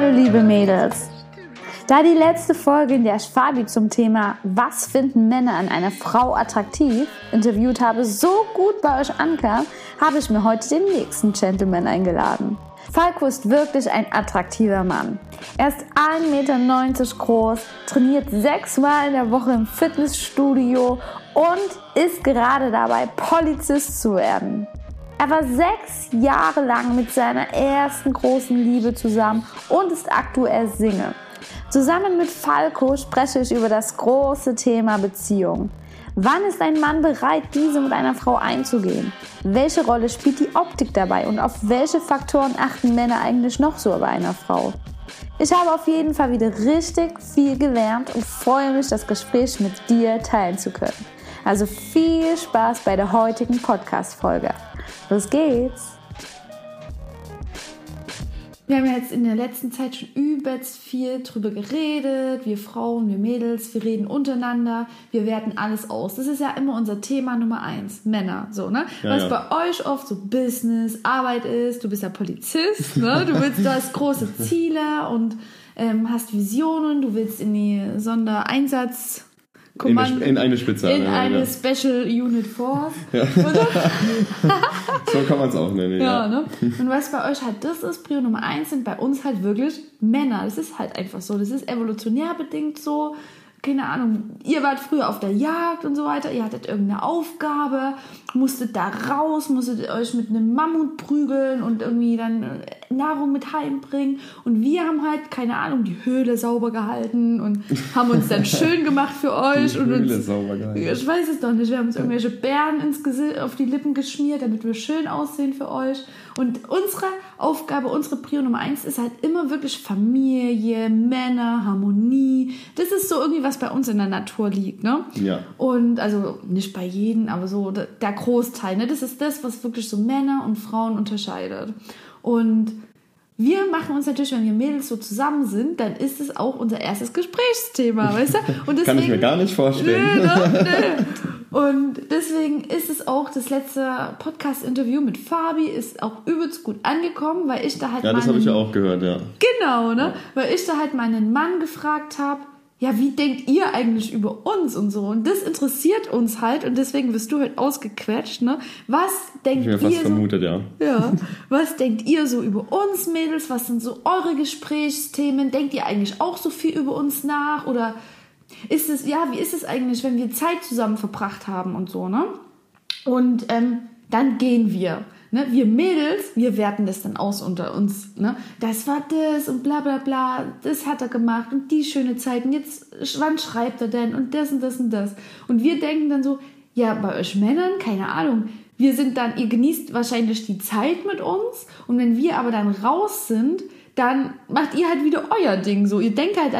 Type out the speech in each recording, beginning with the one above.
Hallo liebe Mädels. Da die letzte Folge, in der ich Fabi zum Thema Was finden Männer an einer Frau attraktiv interviewt habe, so gut bei euch ankam, habe ich mir heute den nächsten Gentleman eingeladen. Falco ist wirklich ein attraktiver Mann. Er ist 1,90 Meter groß, trainiert sechsmal in der Woche im Fitnessstudio und ist gerade dabei, Polizist zu werden. Er war sechs Jahre lang mit seiner ersten großen Liebe zusammen und ist aktuell Single. Zusammen mit Falco spreche ich über das große Thema Beziehung. Wann ist ein Mann bereit, diese mit einer Frau einzugehen? Welche Rolle spielt die Optik dabei und auf welche Faktoren achten Männer eigentlich noch so bei einer Frau? Ich habe auf jeden Fall wieder richtig viel gelernt und freue mich, das Gespräch mit dir teilen zu können. Also viel Spaß bei der heutigen Podcast-Folge. Los geht's! Wir haben ja jetzt in der letzten Zeit schon übelst viel drüber geredet. Wir Frauen, wir Mädels, wir reden untereinander, wir werten alles aus. Das ist ja immer unser Thema Nummer eins. Männer, so, ne? Ja, Was ja. bei euch oft so Business, Arbeit ist. Du bist ja Polizist, ne? Du willst, du hast große Ziele und ähm, hast Visionen. Du willst in die Sondereinsatz Kommando, in, eine, in eine Spezial. In eine ja. Special Unit Force. Ja. so kann man es auch nennen. Ja, ja. Ne? Und was bei euch halt das ist, Prio Nummer eins sind bei uns halt wirklich Männer. Das ist halt einfach so. Das ist evolutionär bedingt so keine Ahnung, ihr wart früher auf der Jagd und so weiter, ihr hattet irgendeine Aufgabe, musstet da raus, musstet euch mit einem Mammut prügeln und irgendwie dann äh, Nahrung mit heimbringen. Und wir haben halt, keine Ahnung, die Höhle sauber gehalten und haben uns dann schön gemacht für euch. Die und Höhle uns, sauber gehalten. Ich weiß es doch nicht, wir haben uns irgendwelche Bären ins Gesicht, auf die Lippen geschmiert, damit wir schön aussehen für euch. Und unsere Aufgabe, unsere Prio Nummer eins ist halt immer wirklich Familie, Männer, Harmonie. Das ist so irgendwie, was bei uns in der Natur liegt, ne? Ja. Und also nicht bei jedem, aber so der Großteil, ne? Das ist das, was wirklich so Männer und Frauen unterscheidet. Und wir machen uns natürlich, wenn wir Mädels so zusammen sind, dann ist es auch unser erstes Gesprächsthema, weißt du? Und deswegen, Kann ich mir gar nicht vorstellen. Nö, nö, nö. Und deswegen ist es auch das letzte Podcast-Interview mit Fabi ist auch übelst gut angekommen, weil ich da halt. Ja, das habe ich ja auch gehört, ja. Genau, ne? Weil ich da halt meinen Mann gefragt habe, ja, wie denkt ihr eigentlich über uns und so? Und das interessiert uns halt und deswegen wirst du halt ausgequetscht, ne? Was denkt ich ihr? Fast so, vermutet, ja. Ja. Was denkt ihr so über uns Mädels? Was sind so eure Gesprächsthemen? Denkt ihr eigentlich auch so viel über uns nach oder ist es, ja, wie ist es eigentlich, wenn wir Zeit zusammen verbracht haben und so, ne? Und ähm, dann gehen wir. Ne? Wir Mädels, wir werten das dann aus unter uns. Ne? Das war das und bla bla bla, das hat er gemacht und die schöne Zeit und jetzt, wann schreibt er denn und das und das und das. Und wir denken dann so, ja, bei euch Männern, keine Ahnung, wir sind dann, ihr genießt wahrscheinlich die Zeit mit uns und wenn wir aber dann raus sind, dann macht ihr halt wieder euer Ding so. Ihr denkt halt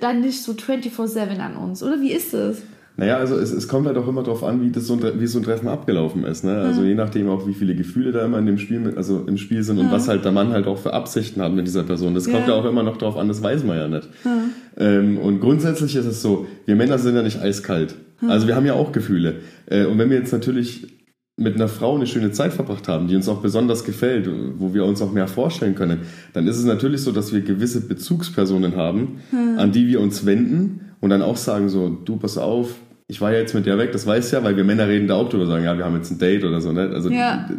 dann nicht so 24-7 an uns, oder? Wie ist es? Naja, also es, es kommt halt auch immer darauf an, wie, das so ein, wie so ein Treffen abgelaufen ist. Ne? Also mhm. je nachdem auch, wie viele Gefühle da immer in dem Spiel, also im Spiel sind und mhm. was halt der Mann halt auch für Absichten hat mit dieser Person. Das ja. kommt ja auch immer noch darauf an, das weiß man ja nicht. Mhm. Ähm, und grundsätzlich ist es so, wir Männer sind ja nicht eiskalt. Also wir haben ja auch Gefühle. Äh, und wenn wir jetzt natürlich mit einer Frau eine schöne Zeit verbracht haben, die uns auch besonders gefällt, wo wir uns auch mehr vorstellen können, dann ist es natürlich so, dass wir gewisse Bezugspersonen haben, hm. an die wir uns wenden und dann auch sagen so, du pass auf, ich war ja jetzt mit dir weg, das weiß ja, weil wir Männer reden da auch drüber, sagen, ja, wir haben jetzt ein Date oder so, ne? Also ja.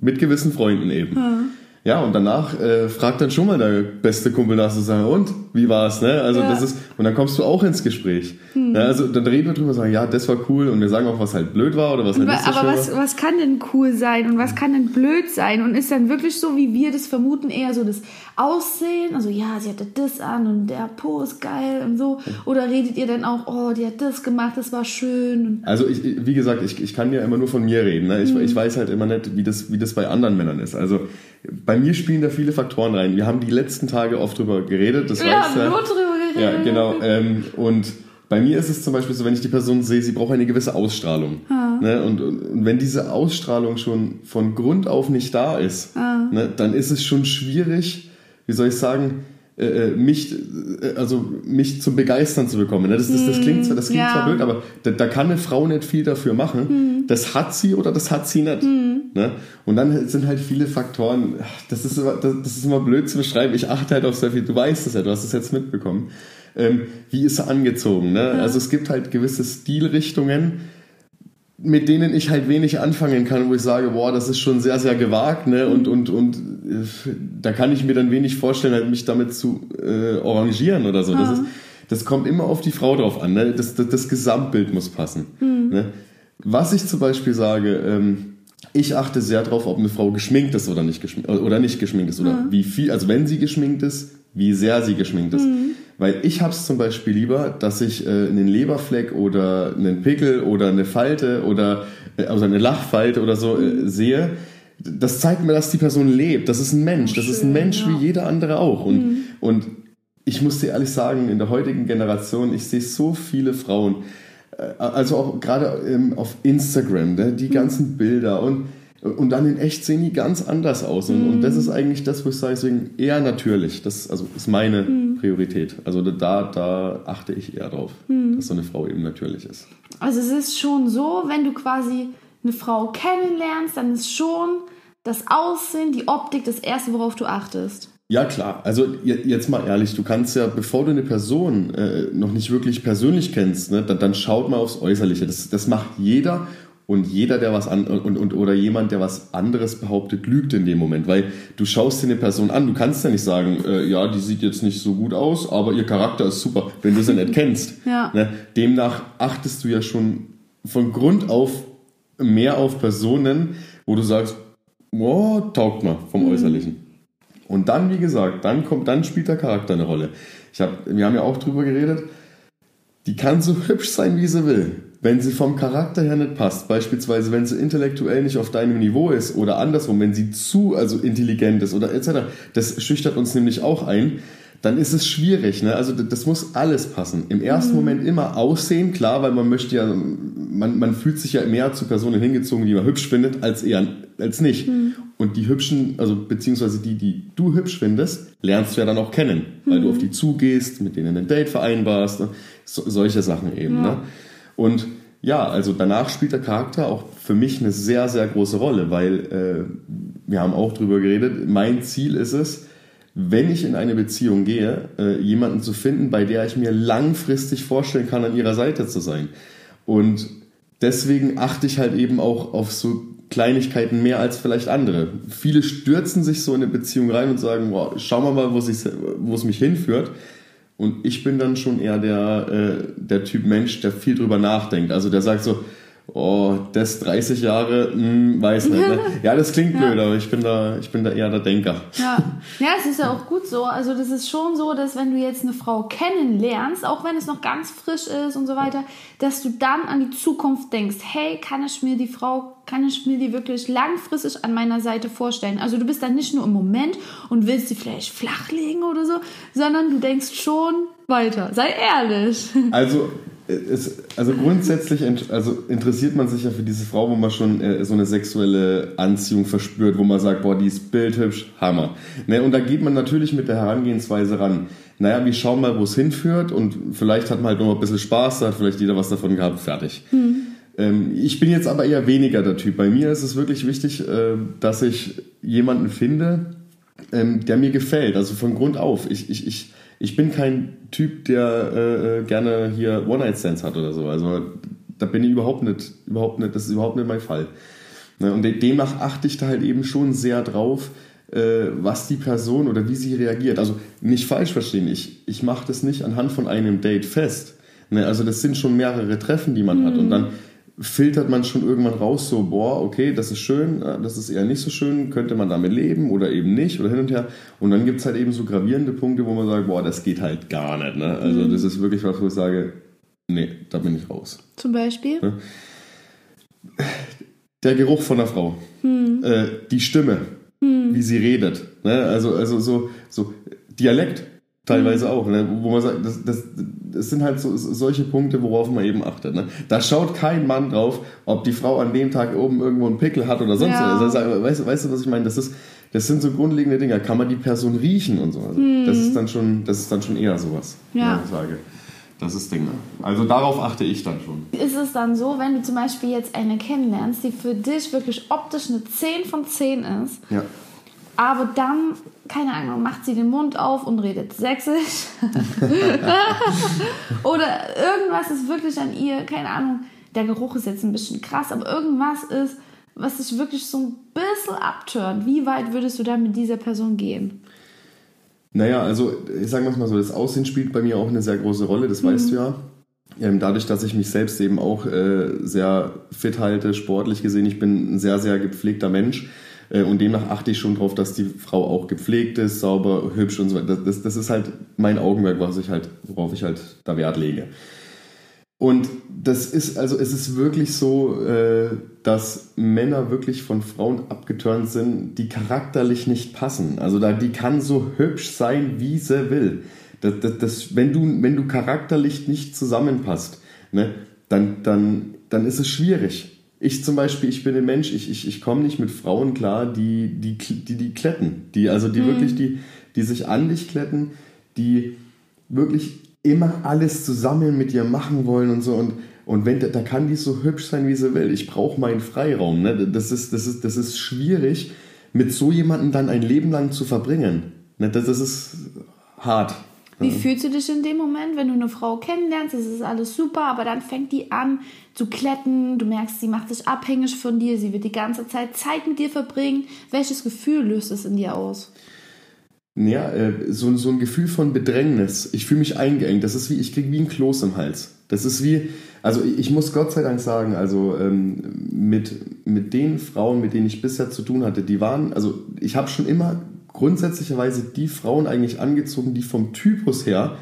mit gewissen Freunden eben. Hm. Ja, und danach äh, fragt dann schon mal der beste Kumpel nach, so sagen, und wie war's, ne? Also ja. das ist, und dann kommst du auch ins Gespräch. Hm. Ja, also dann reden wir drüber, sagen, ja, das war cool, und wir sagen auch, was halt blöd war oder was halt nicht so Aber was, was kann denn cool sein und was kann denn blöd sein? Und ist dann wirklich so, wie wir das vermuten, eher so das Aussehen, also ja, sie hatte das an und der Po ist geil und so. Oder redet ihr dann auch, oh, die hat das gemacht, das war schön. Also ich, wie gesagt, ich, ich kann ja immer nur von mir reden. Ne? Ich, hm. ich weiß halt immer nicht, wie das, wie das bei anderen Männern ist. Also bei mir spielen da viele Faktoren rein. Wir haben die letzten Tage oft drüber geredet. Das Wir haben ja, nur drüber geredet. Ja, genau. Ähm, und bei mir ist es zum Beispiel so, wenn ich die Person sehe, sie braucht eine gewisse Ausstrahlung. Ne? Und, und, wenn diese Ausstrahlung schon von Grund auf nicht da ist, ne, dann ist es schon schwierig, wie soll ich sagen, äh, äh mich, äh, also mich zum Begeistern zu bekommen. Ne? Das, das, das klingt, zwar, das klingt ja. zwar blöd, aber da, da, kann eine Frau nicht viel dafür machen. Hm. Das hat sie oder das hat sie nicht. Hm. Ne? Und dann sind halt viele Faktoren, das ist, immer, das, das, ist immer blöd zu beschreiben, ich achte halt auf sehr viel, du weißt es ja, du hast es jetzt mitbekommen. Ähm, wie ist er angezogen? Ne? Ja. Also es gibt halt gewisse Stilrichtungen, mit denen ich halt wenig anfangen kann, wo ich sage, boah, das ist schon sehr, sehr gewagt, ne? Und, und, und äh, da kann ich mir dann wenig vorstellen, halt mich damit zu äh, arrangieren oder so. Ja. Das, ist, das kommt immer auf die Frau drauf an. Ne? Das, das, das Gesamtbild muss passen. Mhm. Ne? Was ich zum Beispiel sage, ähm, ich achte sehr darauf, ob eine Frau geschminkt ist oder nicht geschminkt, oder nicht geschminkt ist. Oder mhm. wie viel, also wenn sie geschminkt ist, wie sehr sie geschminkt ist. Mhm. Weil ich habe es zum Beispiel lieber, dass ich äh, einen Leberfleck oder einen Pickel oder eine Falte oder äh, also eine Lachfalte oder so äh, sehe. Das zeigt mir, dass die Person lebt. Das ist ein Mensch. Das Schön, ist ein Mensch ja. wie jeder andere auch. Und, mhm. und ich muss dir ehrlich sagen, in der heutigen Generation, ich sehe so viele Frauen, äh, also auch gerade ähm, auf Instagram, ne, die mhm. ganzen Bilder und und dann in echt sehen die ganz anders aus. Und, mm. und das ist eigentlich das, wo ich sage, deswegen eher natürlich. Das also ist meine mm. Priorität. Also da, da achte ich eher drauf, mm. dass so eine Frau eben natürlich ist. Also es ist schon so, wenn du quasi eine Frau kennenlernst, dann ist schon das Aussehen, die Optik das Erste, worauf du achtest. Ja, klar. Also jetzt mal ehrlich, du kannst ja, bevor du eine Person äh, noch nicht wirklich persönlich kennst, ne, dann, dann schaut mal aufs Äußerliche. Das, das macht jeder und jeder, der was an und, und, oder jemand, der was anderes behauptet, lügt in dem Moment, weil du schaust dir eine Person an, du kannst ja nicht sagen, äh, ja, die sieht jetzt nicht so gut aus, aber ihr Charakter ist super, wenn du sie nicht kennst. Ja. Ne? Demnach achtest du ja schon von Grund auf mehr auf Personen, wo du sagst, oh, taugt mal vom mhm. Äußerlichen. Und dann, wie gesagt, dann kommt, dann spielt der Charakter eine Rolle. Ich hab, wir haben ja auch drüber geredet, die kann so hübsch sein, wie sie will wenn sie vom Charakter her nicht passt, beispielsweise wenn sie intellektuell nicht auf deinem Niveau ist oder andersrum, wenn sie zu also intelligent ist oder etc., das schüchtert uns nämlich auch ein, dann ist es schwierig. Ne? Also das muss alles passen. Im ersten mhm. Moment immer aussehen, klar, weil man möchte ja, man, man fühlt sich ja mehr zu Personen hingezogen, die man hübsch findet, als eher als nicht. Mhm. Und die hübschen, also beziehungsweise die, die du hübsch findest, lernst du ja dann auch kennen, weil mhm. du auf die zugehst, mit denen ein Date vereinbarst, ne? so, solche Sachen eben. Ja. Ne? Und ja, also danach spielt der Charakter auch für mich eine sehr, sehr große Rolle, weil äh, wir haben auch drüber geredet, mein Ziel ist es, wenn ich in eine Beziehung gehe, äh, jemanden zu finden, bei der ich mir langfristig vorstellen kann, an ihrer Seite zu sein. Und deswegen achte ich halt eben auch auf so Kleinigkeiten mehr als vielleicht andere. Viele stürzen sich so in eine Beziehung rein und sagen, wir mal, wo es mich hinführt. Und ich bin dann schon eher der, äh, der Typ Mensch, der viel drüber nachdenkt. Also der sagt so, oh, das 30 Jahre, hm, weiß nicht. Ne? Ja, das klingt blöd, aber ich bin da, ich bin da eher der Denker. Ja. ja, es ist ja auch gut so. Also das ist schon so, dass wenn du jetzt eine Frau kennenlernst, auch wenn es noch ganz frisch ist und so weiter, dass du dann an die Zukunft denkst, hey, kann ich mir die Frau, kann ich mir die wirklich langfristig an meiner Seite vorstellen? Also du bist dann nicht nur im Moment und willst sie vielleicht flachlegen oder so, sondern du denkst schon weiter. Sei ehrlich. Also es, also grundsätzlich also interessiert man sich ja für diese Frau, wo man schon äh, so eine sexuelle Anziehung verspürt, wo man sagt, boah, die ist bildhübsch, Hammer. Ne, und da geht man natürlich mit der Herangehensweise ran. Naja, wir schauen mal, wo es hinführt und vielleicht hat man halt noch ein bisschen Spaß, da hat vielleicht jeder was davon gehabt, fertig. Mhm. Ähm, ich bin jetzt aber eher weniger der Typ. Bei mir ist es wirklich wichtig, äh, dass ich jemanden finde, ähm, der mir gefällt, also von Grund auf. Ich, ich, ich, ich bin kein Typ, der äh, äh, gerne hier One-Night-Stands hat oder so. Also da bin ich überhaupt nicht, überhaupt nicht, das ist überhaupt nicht mein Fall. Ne? Und demnach achte ich da halt eben schon sehr drauf, äh, was die Person oder wie sie reagiert. Also nicht falsch verstehen, ich, ich mache das nicht anhand von einem Date fest. Ne? Also das sind schon mehrere Treffen, die man mhm. hat. Und dann filtert man schon irgendwann raus, so, boah, okay, das ist schön, das ist eher nicht so schön, könnte man damit leben oder eben nicht oder hin und her. Und dann gibt es halt eben so gravierende Punkte, wo man sagt, boah, das geht halt gar nicht. Ne? Also mhm. das ist wirklich was, wo ich sage, nee, da bin ich raus. Zum Beispiel? Der Geruch von der Frau, mhm. äh, die Stimme, mhm. wie sie redet, ne? also, also so, so Dialekt teilweise auch, ne? wo man sagt, das, das, das sind halt so, solche Punkte, worauf man eben achtet. Ne? Da schaut kein Mann drauf, ob die Frau an dem Tag oben irgendwo einen Pickel hat oder sonst ja. was. Also, weißt, weißt du, was ich meine? Das, ist, das sind so grundlegende Dinge. Kann man die Person riechen und so. Also, hm. Das ist dann schon, das ist dann schon eher sowas, ja. ich sage. Das ist Ding. Also darauf achte ich dann schon. Ist es dann so, wenn du zum Beispiel jetzt eine kennenlernst, die für dich wirklich optisch eine 10 von 10 ist, Ja. Aber dann, keine Ahnung, macht sie den Mund auf und redet sächsisch. Oder irgendwas ist wirklich an ihr, keine Ahnung, der Geruch ist jetzt ein bisschen krass, aber irgendwas ist, was dich wirklich so ein bisschen abturnt. Wie weit würdest du dann mit dieser Person gehen? Naja, also ich sage mal so, das Aussehen spielt bei mir auch eine sehr große Rolle, das weißt du ja. Ähm, dadurch, dass ich mich selbst eben auch äh, sehr fit halte, sportlich gesehen, ich bin ein sehr, sehr gepflegter Mensch. Äh, und demnach achte ich schon darauf, dass die Frau auch gepflegt ist, sauber, hübsch und so weiter. Das, das, das ist halt mein Augenmerk, was ich halt, worauf ich halt da Wert lege. Und das ist, also es ist wirklich so, äh, dass Männer wirklich von Frauen abgeturnt sind, die charakterlich nicht passen. Also da, die kann so hübsch sein, wie sie will. Das, das, das, wenn, du, wenn du charakterlich nicht zusammenpasst, ne, dann, dann, dann ist es schwierig. Ich zum Beispiel, ich bin ein Mensch, ich, ich, ich komme nicht mit Frauen klar, die die, die, die kletten. Die, also die wirklich, die, die sich an dich kletten, die wirklich immer alles zusammen mit dir machen wollen und so. Und, und wenn, da kann die so hübsch sein, wie sie will. Ich brauche meinen Freiraum. Ne? Das, ist, das, ist, das ist schwierig, mit so jemandem dann ein Leben lang zu verbringen. Ne? Das, das ist hart. Wie fühlst du dich in dem Moment, wenn du eine Frau kennenlernst? Das ist alles super, aber dann fängt die an zu kletten. Du merkst, sie macht sich abhängig von dir. Sie wird die ganze Zeit Zeit mit dir verbringen. Welches Gefühl löst es in dir aus? Ja, äh, so, so ein Gefühl von Bedrängnis. Ich fühle mich eingeengt. Das ist wie, ich kriege wie ein Kloß im Hals. Das ist wie, also ich muss Gott sei Dank sagen, also ähm, mit, mit den Frauen, mit denen ich bisher zu tun hatte, die waren, also ich habe schon immer grundsätzlicherweise die Frauen eigentlich angezogen, die vom Typus her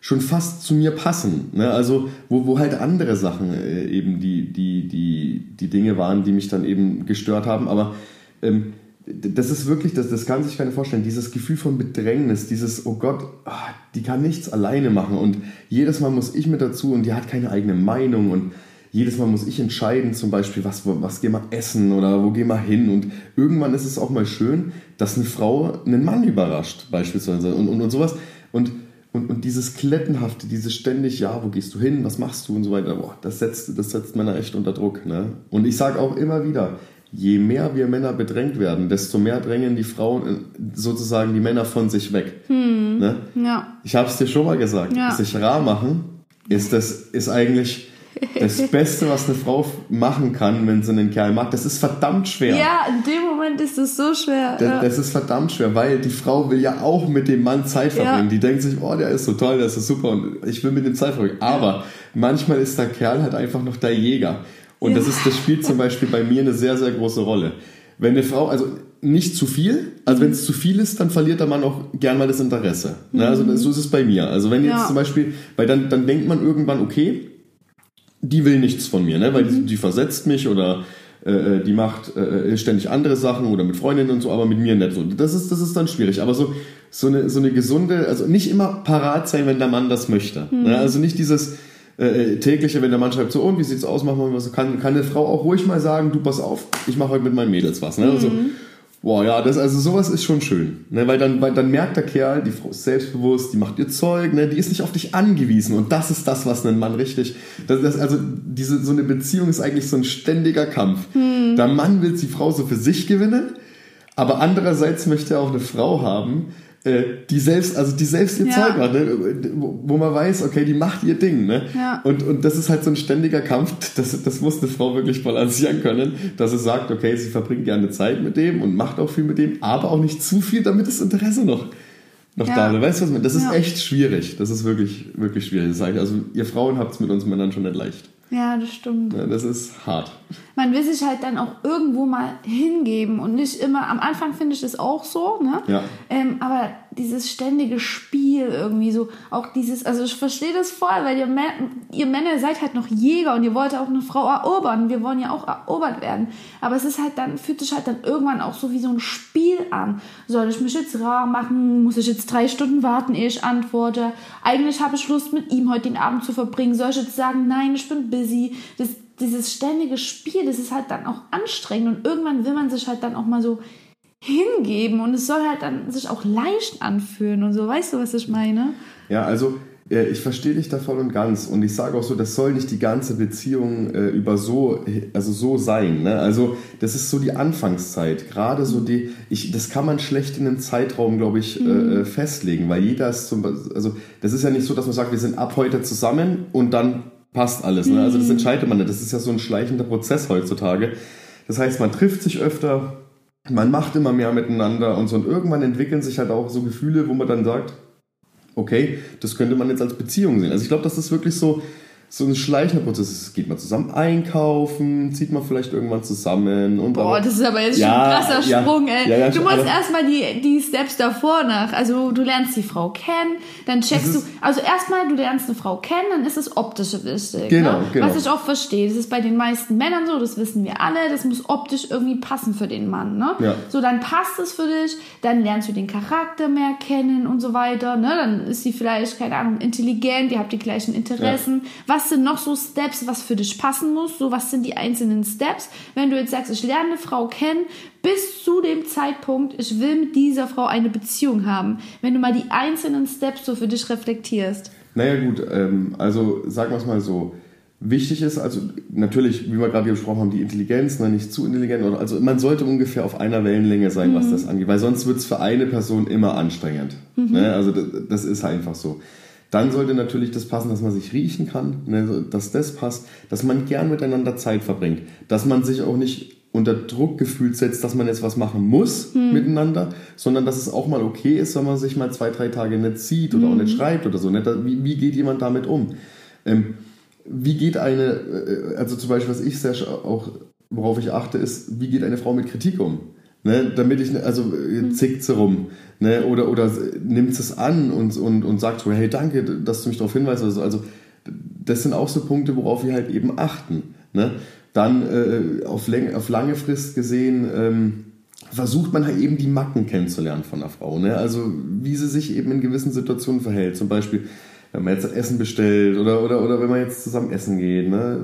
schon fast zu mir passen. Ne? Also wo, wo halt andere Sachen äh, eben die, die, die, die Dinge waren, die mich dann eben gestört haben. Aber ähm, das ist wirklich, das, das kann sich keiner vorstellen, dieses Gefühl von Bedrängnis, dieses, oh Gott, ah, die kann nichts alleine machen und jedes Mal muss ich mit dazu und die hat keine eigene Meinung und jedes Mal muss ich entscheiden, zum Beispiel, was, was gehen wir essen oder wo gehen wir hin und irgendwann ist es auch mal schön, dass eine Frau einen Mann überrascht, beispielsweise und, und, und sowas und und, und dieses Klettenhafte, dieses ständig, ja, wo gehst du hin, was machst du und so weiter, boah, das setzt, das setzt Männer echt unter Druck. Ne? Und ich sage auch immer wieder, je mehr wir Männer bedrängt werden, desto mehr drängen die Frauen äh, sozusagen die Männer von sich weg. Ne? Ja. Ich habe es dir schon mal gesagt, Ja. sich rar machen ist das ist eigentlich das Beste, was eine Frau machen kann, wenn sie einen Kerl mag. Das ist verdammt schwer. Ja, in dem Moment ist es so schwer. Das, ja. das ist verdammt schwer, weil die Frau will ja auch mit dem Mann Zeit verbringen. Ja. Die denkt sich, oh, der ist so toll, der ist so super und ich will mit dem Zeit verbringen. Aber manchmal ist der Kerl halt einfach noch der Jäger. Und das, Ja. ist, das spielt zum Beispiel bei mir eine sehr, sehr große Rolle. Wenn eine Frau, also nicht zu viel, also wenn es zu viel ist, dann verliert der Mann auch gern mal das Interesse. Ne? Also das- so ist es bei mir. Also wenn jetzt Ja. zum Beispiel, weil dann, dann denkt man irgendwann, okay, die will nichts von mir, ne? weil die, die versetzt mich oder äh, die macht äh, ständig andere Sachen oder mit Freundinnen und so, aber mit mir nicht so. Das ist, das ist dann schwierig. Aber so, so, eine, so eine gesunde, also nicht immer parat sein, wenn der Mann das möchte. Ne? Also nicht dieses äh, tägliche, wenn der Mann schreibt, so und wie sieht's aus, machen wir was, kann, kann eine Frau auch ruhig mal sagen, du pass auf, ich mache heute mit meinen Mädels was. Ne? Also, Boah, ja, das, also sowas ist schon schön. Ne? Weil, dann, weil dann merkt der Kerl, die Frau ist selbstbewusst, die macht ihr Zeug, ne? die ist nicht auf dich angewiesen. Und das ist das, was einen Mann richtig. Das, das, also diese, so eine Beziehung ist eigentlich so ein ständiger Kampf. Der Mann will die Frau so für sich gewinnen, aber andererseits möchte er auch eine Frau haben, äh, die selbst, also die selbst ihr Ja. Zeug macht, ne? wo, wo man weiß, okay, die macht ihr Ding. Ne? Ja. Und, und das ist halt so ein ständiger Kampf, das, das muss eine Frau wirklich balancieren können, dass sie sagt, okay, sie verbringt gerne Zeit mit dem und macht auch viel mit dem, aber auch nicht zu viel, damit das Interesse noch, noch Ja. da bleibt. Weißt du was? Das ist Ja. echt schwierig. Das ist wirklich, wirklich schwierig. Das sage ich. Also ihr Frauen habt es mit uns Männern schon nicht leicht. ja, das stimmt. Ja, Das ist hart. Man will sich halt dann auch irgendwo mal hingeben und nicht immer, am Anfang finde ich das auch so, ne? Ja. Ähm, aber dieses ständige Spiel irgendwie so, auch dieses, also ich verstehe das voll, weil ihr, Mä- ihr Männer seid halt noch Jäger und ihr wollt auch eine Frau erobern. Wir wollen ja auch erobert werden. Aber es ist halt dann, fühlt sich halt dann irgendwann auch so wie so ein Spiel an. Soll ich mich jetzt rar machen? Muss ich jetzt drei Stunden warten, ehe ich antworte? Eigentlich habe ich Lust, mit ihm heute den Abend zu verbringen. Soll ich jetzt sagen, nein, ich bin busy? Das, dieses ständige Spiel, das ist halt dann auch anstrengend und irgendwann will man sich halt dann auch mal so hingeben und es soll halt dann sich auch leicht anfühlen und so. Weißt du, was ich meine? Ja, also ich verstehe dich da voll und ganz und ich sage auch so, das soll nicht die ganze Beziehung äh, über so, also so sein. Ne? Also das ist so die Anfangszeit, gerade so die, ich, das kann man schlecht in einem Zeitraum, glaube ich, äh, mhm. äh, festlegen, weil jeder ist zum, also das ist ja nicht so, dass man sagt, wir sind ab heute zusammen und dann passt alles. Ne? Also das mhm. entscheidet man nicht. Das ist ja so ein schleichender Prozess heutzutage. Das heißt, man trifft sich öfter, man macht immer mehr miteinander und so und irgendwann entwickeln sich halt auch so Gefühle, wo man dann sagt, okay, das könnte man jetzt als Beziehung sehen. Also ich glaube, das ist wirklich so, so ein schleichender Prozess ist. Geht man zusammen einkaufen, zieht man vielleicht irgendwann zusammen und Boah, das ist aber jetzt ja, schon ein krasser ja, Sprung, ey. Ja, du musst erstmal die, die Steps davor nach. Also du lernst die Frau kennen, dann checkst du, also erstmal du lernst eine Frau kennen, dann ist das optische wichtig. Genau, ne? genau. Was ich auch verstehe. Das ist bei den meisten Männern so, das wissen wir alle, das muss optisch irgendwie passen für den Mann, ne? Ja. So, dann passt es für dich, dann lernst du den Charakter mehr kennen und so weiter, ne? Dann ist sie vielleicht, keine Ahnung, intelligent, ihr habt die gleichen Interessen. Was was sind noch so Steps, was für dich passen muss? So, was sind die einzelnen Steps? Wenn du jetzt sagst, ich lerne eine Frau kennen, bis zu dem Zeitpunkt, ich will mit dieser Frau eine Beziehung haben. Wenn du mal die einzelnen Steps so für dich reflektierst. Naja, gut, ähm, also sagen wir es mal so. Wichtig ist, also natürlich, wie wir gerade gesprochen haben, die Intelligenz, ne, nicht zu intelligent. Oder, also man sollte ungefähr auf einer Wellenlänge sein, mhm. was das angeht, weil sonst wird es für eine Person immer anstrengend. Mhm. Ne? Also das, das ist einfach so. Dann sollte natürlich das passen, dass man sich riechen kann, ne, dass das passt, dass man gern miteinander Zeit verbringt, dass man sich auch nicht unter Druck gefühlt setzt, dass man jetzt was machen muss hm. miteinander, sondern dass es auch mal okay ist, wenn man sich mal zwei, drei Tage nicht sieht oder hm. auch nicht hm. schreibt oder so. Ne? Wie, wie geht jemand damit um? Ähm, wie geht eine, äh, also zum Beispiel, was ich sehr auch, worauf ich achte, ist, wie geht eine Frau mit Kritik um? Ne, damit ich, also äh, hm. zickt sie rum. Ne, oder, oder nimmt es an und, und, und sagt so, hey, danke, dass du mich darauf hinweist. Also, also das sind auch so Punkte, worauf wir halt eben achten. Ne? Dann äh, auf, Läng auf lange Frist gesehen ähm, versucht man halt eben die Macken kennenzulernen von einer Frau. Ne? Also wie sie sich eben in gewissen Situationen verhält. Zum Beispiel, wenn man jetzt Essen bestellt oder, oder, oder wenn man jetzt zusammen essen geht. Ne?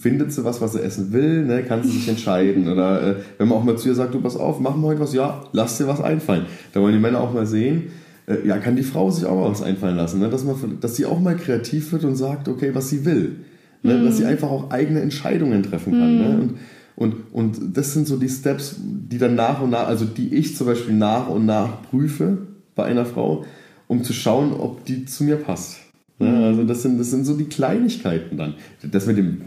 Findet sie was, was sie essen will, ne, kann sie sich entscheiden. Oder äh, wenn man auch mal zu ihr sagt, du pass auf, machen wir heute was, ja, lass dir was einfallen. Da wollen die Männer auch mal sehen, äh, ja, kann die Frau sich auch mal was einfallen lassen, ne? dass, man, dass sie auch mal kreativ wird und sagt, okay, was sie will. Ne? Mhm. Dass sie einfach auch eigene Entscheidungen treffen kann. Ne? Mhm. Ne? Und, und, und das sind so die Steps, die dann nach und nach, also die ich zum Beispiel nach und nach prüfe bei einer Frau, um zu schauen, ob die zu mir passt. Ne? Mhm. Also das sind, das sind so die Kleinigkeiten dann. Das mit dem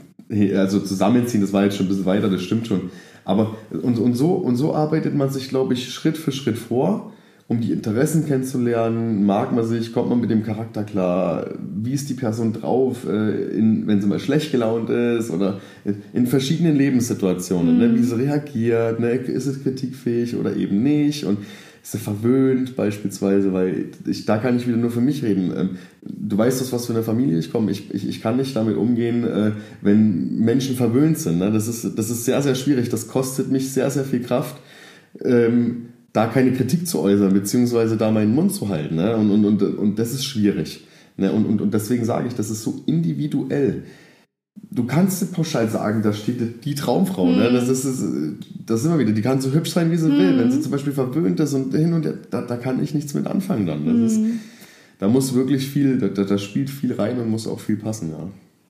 also zusammenziehen, das war jetzt schon ein bisschen weiter, das stimmt schon. Aber und, und, so, und so arbeitet man sich, glaube ich, Schritt für Schritt vor, um die Interessen kennenzulernen. Mag man sich, kommt man mit dem Charakter klar? Wie ist die Person drauf, äh, in, wenn sie mal schlecht gelaunt ist oder in verschiedenen Lebenssituationen? Mhm. Ne? Wie sie reagiert, ne? ist es kritikfähig oder eben nicht? Und er verwöhnt beispielsweise, weil ich, da kann ich wieder nur für mich reden. Ähm, du weißt das, was für eine Familie ich komme. Ich, ich, ich kann nicht damit umgehen, äh, wenn Menschen verwöhnt sind. Ne? Das, ist, das ist sehr, sehr schwierig. Das kostet mich sehr, sehr viel Kraft, ähm, da keine Kritik zu äußern, beziehungsweise da meinen Mund zu halten. Ne? Und, und, und, und das ist schwierig. Und, und, und deswegen sage ich, das ist so individuell du kannst nicht pauschal sagen, da steht die Traumfrau. Mhm. Ne? Das, ist, das immer wieder, die kann so hübsch sein, wie sie mhm. will. Wenn sie zum Beispiel verwöhnt ist und hin und her, da, da kann ich nichts mit anfangen dann. Mhm. ist, da muss wirklich viel, da, da spielt viel rein und muss auch viel passen, ja.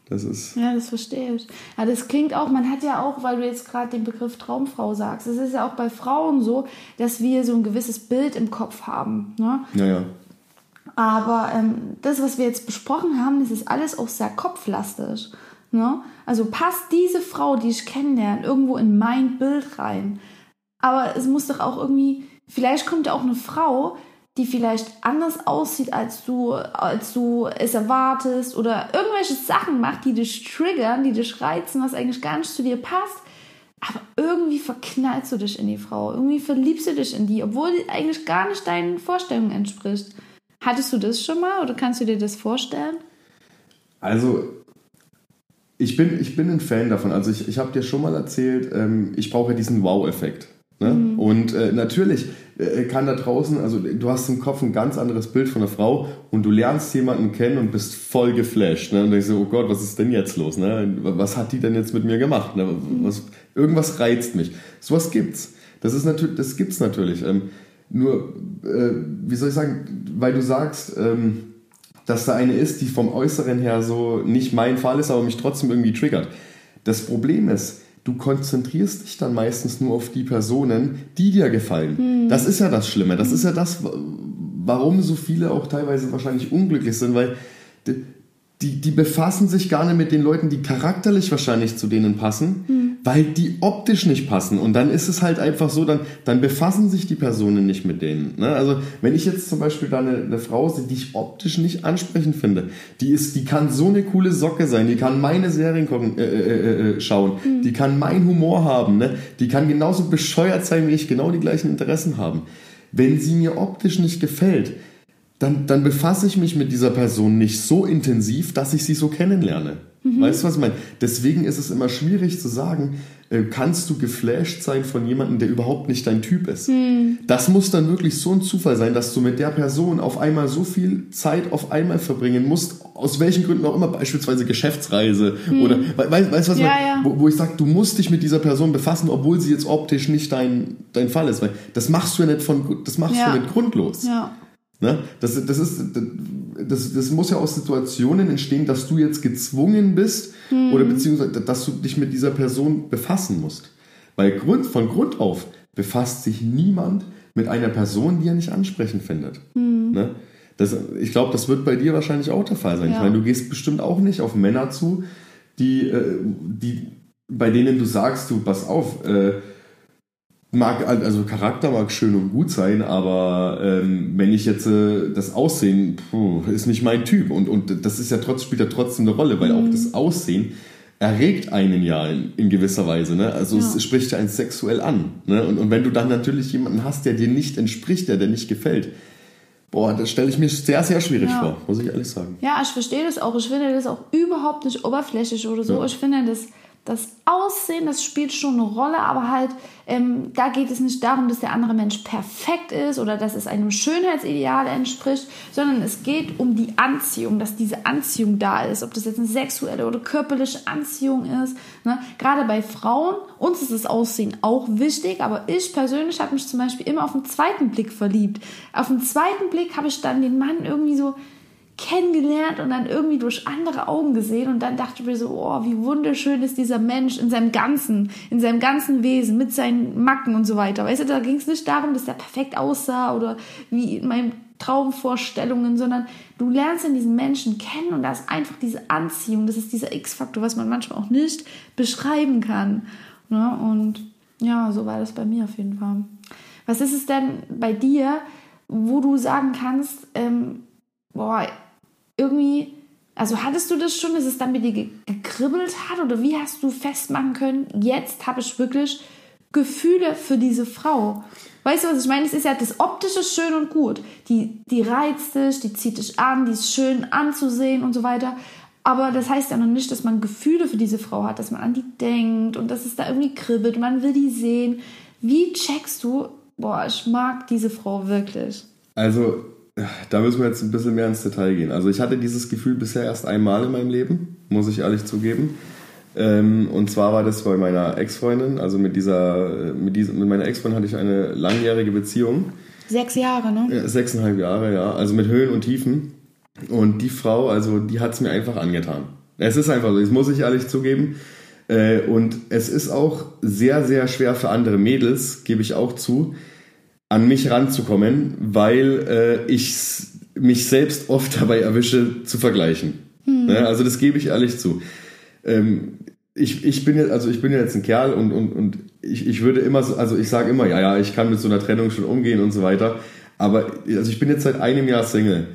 Das ist ja, das verstehe ich. Ja, das klingt auch, man hat ja auch, weil du jetzt gerade den Begriff Traumfrau sagst, es ist ja auch bei Frauen so, dass wir so ein gewisses Bild im Kopf haben. Ne? Ja, ja. Aber ähm, das, was wir jetzt besprochen haben, das ist alles auch sehr kopflastig. Ne? Also passt diese Frau, die ich kennenlerne, irgendwo in mein Bild rein. Aber es muss doch auch irgendwie, vielleicht kommt ja auch eine Frau, die vielleicht anders aussieht, als du, als du es erwartest oder irgendwelche Sachen macht, die dich triggern, die dich reizen, was eigentlich gar nicht zu dir passt. Aber irgendwie verknallst du dich in die Frau, irgendwie verliebst du dich in die, obwohl die eigentlich gar nicht deinen Vorstellungen entspricht. Hattest du das schon mal oder kannst du dir das vorstellen? Also ich bin, ich bin ein Fan davon. Also ich, ich habe dir schon mal erzählt, ähm, ich brauche diesen Wow-Effekt. Ne? Mhm. Und äh, natürlich äh, kann da draußen, also du hast im Kopf ein ganz anderes Bild von einer Frau und du lernst jemanden kennen und bist voll geflasht. Ne? Und denkst so, oh Gott, was ist denn jetzt los? Ne? Was hat die denn jetzt mit mir gemacht? Ne? Was, irgendwas reizt mich. Sowas gibt's. Das ist natürlich, das gibt's natürlich. Ähm, nur, äh, wie soll ich sagen, weil du sagst, ähm, dass da eine ist, die vom Äußeren her so nicht mein Fall ist, aber mich trotzdem irgendwie triggert. Das Problem ist, du konzentrierst dich dann meistens nur auf die Personen, die dir gefallen. Hm. Das ist ja das Schlimme. Das ist ja das, warum so viele auch teilweise wahrscheinlich unglücklich sind, weil die, die befassen sich gar nicht mit den Leuten, die charakterlich wahrscheinlich zu denen passen, mhm. Weil die optisch nicht passen. Und dann ist es halt einfach so, dann, dann befassen sich die Personen nicht mit denen. Ne? Also wenn ich jetzt zum Beispiel da eine, eine Frau sehe, die ich optisch nicht ansprechend finde, die ist, die kann so eine coole Socke sein, die kann meine Serien gucken, äh, äh, äh, äh schauen, mhm. die kann meinen Humor haben, ne? die kann genauso bescheuert sein wie ich, genau die gleichen Interessen haben. Wenn sie mir optisch nicht gefällt, dann, dann befasse ich mich mit dieser Person nicht so intensiv, dass ich sie so kennenlerne. Mhm. Weißt du, was ich meine? Deswegen ist es immer schwierig zu sagen, äh, kannst du geflasht sein von jemandem, der überhaupt nicht dein Typ ist. Mhm. Das muss dann wirklich so ein Zufall sein, dass du mit der Person auf einmal so viel Zeit auf einmal verbringen musst, aus welchen Gründen auch immer, beispielsweise Geschäftsreise mhm. oder, weißt du, was ich ja, meine? Ja. Wo, wo, ich sage, du musst dich mit dieser Person befassen, obwohl sie jetzt optisch nicht dein, dein Fall ist. Weil das machst du ja nicht von, das machst ja. du nicht grundlos. Ja. Ne? Das, das, ist, das, das muss ja aus Situationen entstehen, dass du jetzt gezwungen bist mhm. oder beziehungsweise, dass du dich mit dieser Person befassen musst. Weil Grund, von Grund auf befasst sich niemand mit einer Person, die er nicht ansprechend findet. Mhm. Ne? Das, ich glaube, das wird bei dir wahrscheinlich auch der Fall sein. Ja. Ich meine, du gehst bestimmt auch nicht auf Männer zu, die, äh, die, bei denen du sagst, du, pass auf, äh, mag, also Charakter mag schön und gut sein, aber ähm, wenn ich jetzt äh, das Aussehen, puh, ist nicht mein Typ. Und, und das ist ja trotz, spielt ja trotzdem eine Rolle, weil mhm. auch das Aussehen erregt einen ja in, in gewisser Weise. Ne? Also ja. es spricht ja einen sexuell an. Ne? Und, und wenn du dann natürlich jemanden hast, der dir nicht entspricht, der dir nicht gefällt, Boah, das stelle ich mir sehr, sehr schwierig ja. vor, muss ich ehrlich sagen. Ja, ich verstehe das auch. Ich finde das auch überhaupt nicht oberflächlich oder so. Ja. Ich finde das das Aussehen, das spielt schon eine Rolle, aber halt, ähm, da geht es nicht darum, dass der andere Mensch perfekt ist oder dass es einem Schönheitsideal entspricht, sondern es geht um die Anziehung, dass diese Anziehung da ist, ob das jetzt eine sexuelle oder körperliche Anziehung ist. Ne? Gerade bei Frauen, uns ist das Aussehen auch wichtig, aber ich persönlich habe mich zum Beispiel immer auf den zweiten Blick verliebt. Auf den zweiten Blick habe ich dann den Mann irgendwie so kennengelernt und dann irgendwie durch andere Augen gesehen und dann dachte ich mir so, oh, wie wunderschön ist dieser Mensch in seinem ganzen, in seinem ganzen Wesen mit seinen Macken und so weiter. Weißt du, da ging es nicht darum, dass er perfekt aussah oder wie in meinen Traumvorstellungen, sondern du lernst in diesen Menschen kennen und da ist einfach diese Anziehung, das ist dieser X-Faktor, was man manchmal auch nicht beschreiben kann. Ne? Und ja, so war das bei mir auf jeden Fall. Was ist es denn bei dir, wo du sagen kannst, ähm, boah, irgendwie, also hattest du das schon, dass es dann mit dir gekribbelt hat oder wie hast du festmachen können, jetzt habe ich wirklich Gefühle für diese Frau? Weißt du, was ich meine? Es ist ja das Optische schön und gut. Die, die reizt dich, die zieht dich an, die ist schön anzusehen und so weiter. Aber das heißt ja noch nicht, dass man Gefühle für diese Frau hat, dass man an die denkt und dass es da irgendwie kribbelt, man will die sehen. Wie checkst du, boah, ich mag diese Frau wirklich? Also da müssen wir jetzt ein bisschen mehr ins Detail gehen. Also ich hatte dieses Gefühl bisher erst einmal in meinem Leben, muss ich ehrlich zugeben. Ähm, und zwar war das bei meiner Ex-Freundin, also mit dieser, mit dieser, mit meiner Ex-Freundin hatte ich eine langjährige Beziehung. Sechs Jahre, ne? Sechseinhalb Jahre, ja. Also mit Höhen und Tiefen. Und die Frau, also die hat es mir einfach angetan. Es ist einfach so, das muss ich ehrlich zugeben. Äh, und es ist auch sehr, sehr schwer für andere Mädels, gebe ich auch zu, an mich ranzukommen, weil äh, ich mich selbst oft dabei erwische, zu vergleichen. Hm. Ja, also das gebe ich ehrlich zu. Ähm, ich, ich bin jetzt, also ich bin jetzt ein Kerl und, und, und ich, ich würde immer so, also ich sage immer, ja, ja, ich kann mit so einer Trennung schon umgehen und so weiter. Aber also ich bin jetzt seit einem Jahr Single.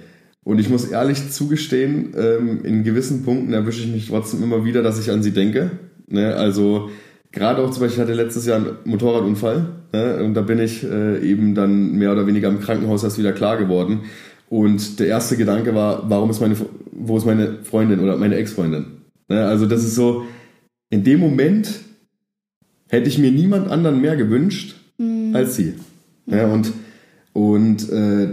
Und ich muss ehrlich zugestehen, ähm, in gewissen Punkten erwische ich mich trotzdem immer wieder, dass ich an sie denke. Ne? Also gerade auch zum Beispiel, ich hatte letztes Jahr einen Motorradunfall ne? und da bin ich äh, eben dann mehr oder weniger im Krankenhaus erst wieder klar geworden. Und der erste Gedanke war, warum ist meine, wo ist meine Freundin oder meine Ex-Freundin? Ne? Also das ist so, in dem Moment hätte ich mir niemand anderen mehr gewünscht mhm. als sie. Ja, und und, äh,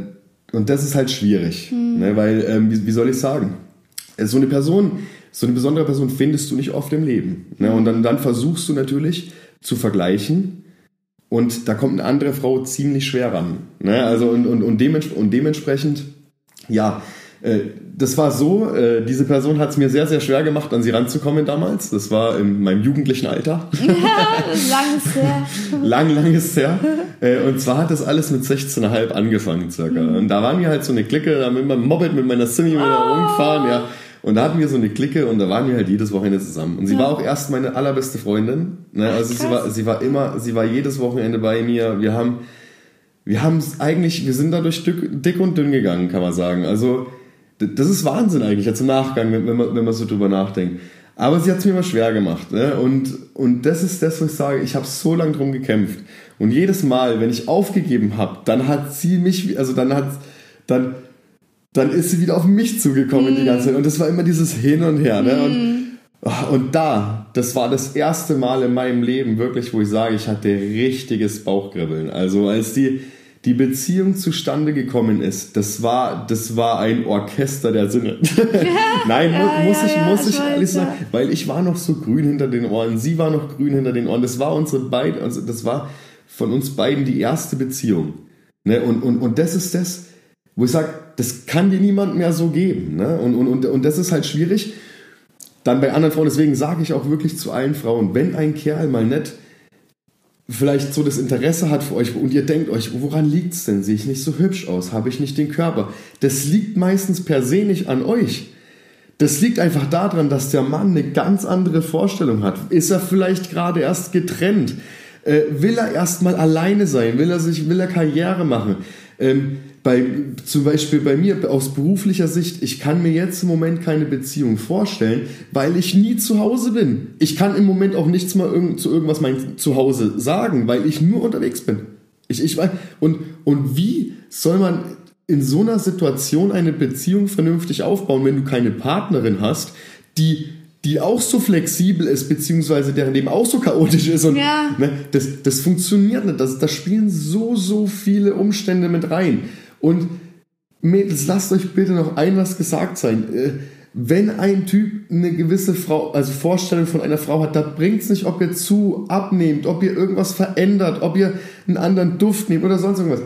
und das ist halt schwierig, mhm. ne? weil, ähm, wie, wie soll ich sagen, so eine Person, so eine besondere Person findest du nicht oft im Leben. Ne? Und dann, dann versuchst du natürlich zu vergleichen und da kommt eine andere Frau ziemlich schwer ran. Ne? Also und, und, und, dements und dementsprechend, ja, äh, das war so, äh, diese Person hat es mir sehr, sehr schwer gemacht, an sie ranzukommen damals. Das war in meinem jugendlichen Alter. Ja, lang ist her. lang, lang ist her. Äh, und zwar hat das alles mit 16,5 angefangen circa. Mhm. Und da waren wir halt so eine Clique, da mit meinem Moped, mit meiner Simi oh. rumgefahren, ja. Und da hatten wir so eine Clique und da waren wir halt jedes Wochenende zusammen. Und sie ja. war auch erst meine allerbeste Freundin. Ne? Also Ach, sie war, sie war immer, sie war jedes Wochenende bei mir. Wir haben, wir haben eigentlich, wir sind dadurch dick, dick und dünn gegangen, kann man sagen. Also das ist Wahnsinn eigentlich, jetzt im Nachgang, wenn, man, wenn man so drüber nachdenkt. Aber sie hat es mir immer schwer gemacht. Ne? Und, und das ist das, was ich sage, ich habe so lange drum gekämpft. Und jedes Mal, wenn ich aufgegeben habe, dann hat sie mich, also dann hat, dann, dann ist sie wieder auf mich zugekommen mm. die ganze Zeit. Und das war immer dieses Hin und Her. Ne? Und, oh, und da, das war das erste Mal in meinem Leben wirklich, wo ich sage, ich hatte richtiges Bauchkribbeln. Also als die, die Beziehung zustande gekommen ist, das war, das war ein Orchester der Sinne. Nein, ja, muss, ja, ich, muss ich ehrlich sagen, weil ich war noch so grün hinter den Ohren, sie war noch grün hinter den Ohren. Das war unsere beiden, also das war von uns beiden die erste Beziehung. Ne? Und, und, und das ist das, wo ich sage, das kann dir niemand mehr so geben. Ne? Und, und, und, und das ist halt schwierig. Dann bei anderen Frauen, deswegen sage ich auch wirklich zu allen Frauen, wenn ein Kerl mal nicht vielleicht so das Interesse hat für euch und ihr denkt euch, woran liegt es denn? Sehe ich nicht so hübsch aus? Habe ich nicht den Körper? Das liegt meistens per se nicht an euch. Das liegt einfach daran, dass der Mann eine ganz andere Vorstellung hat. Ist er vielleicht gerade erst getrennt? Äh, will er erstmal alleine sein? Will er sich, will er Karriere machen? Ähm, bei, zum Beispiel bei mir aus beruflicher Sicht, ich kann mir jetzt im Moment keine Beziehung vorstellen, weil ich nie zu Hause bin. Ich kann im Moment auch nichts mal irgend, zu irgendwas mein Zuhause sagen, weil ich nur unterwegs bin. Ich, ich weiß, und, und wie soll man in so einer Situation eine Beziehung vernünftig aufbauen, wenn du keine Partnerin hast, die die auch so flexibel ist, beziehungsweise deren Leben auch so chaotisch ist. Und ja. ne, das, das funktioniert nicht. Das, da spielen so, so viele Umstände mit rein. Und Mädels, lasst euch bitte noch ein was gesagt sein. Äh, wenn ein Typ eine gewisse Frau, also Vorstellung von einer Frau hat, da bringt es nicht, ob ihr zu abnehmt, ob ihr irgendwas verändert, ob ihr einen anderen Duft nehmt oder sonst irgendwas.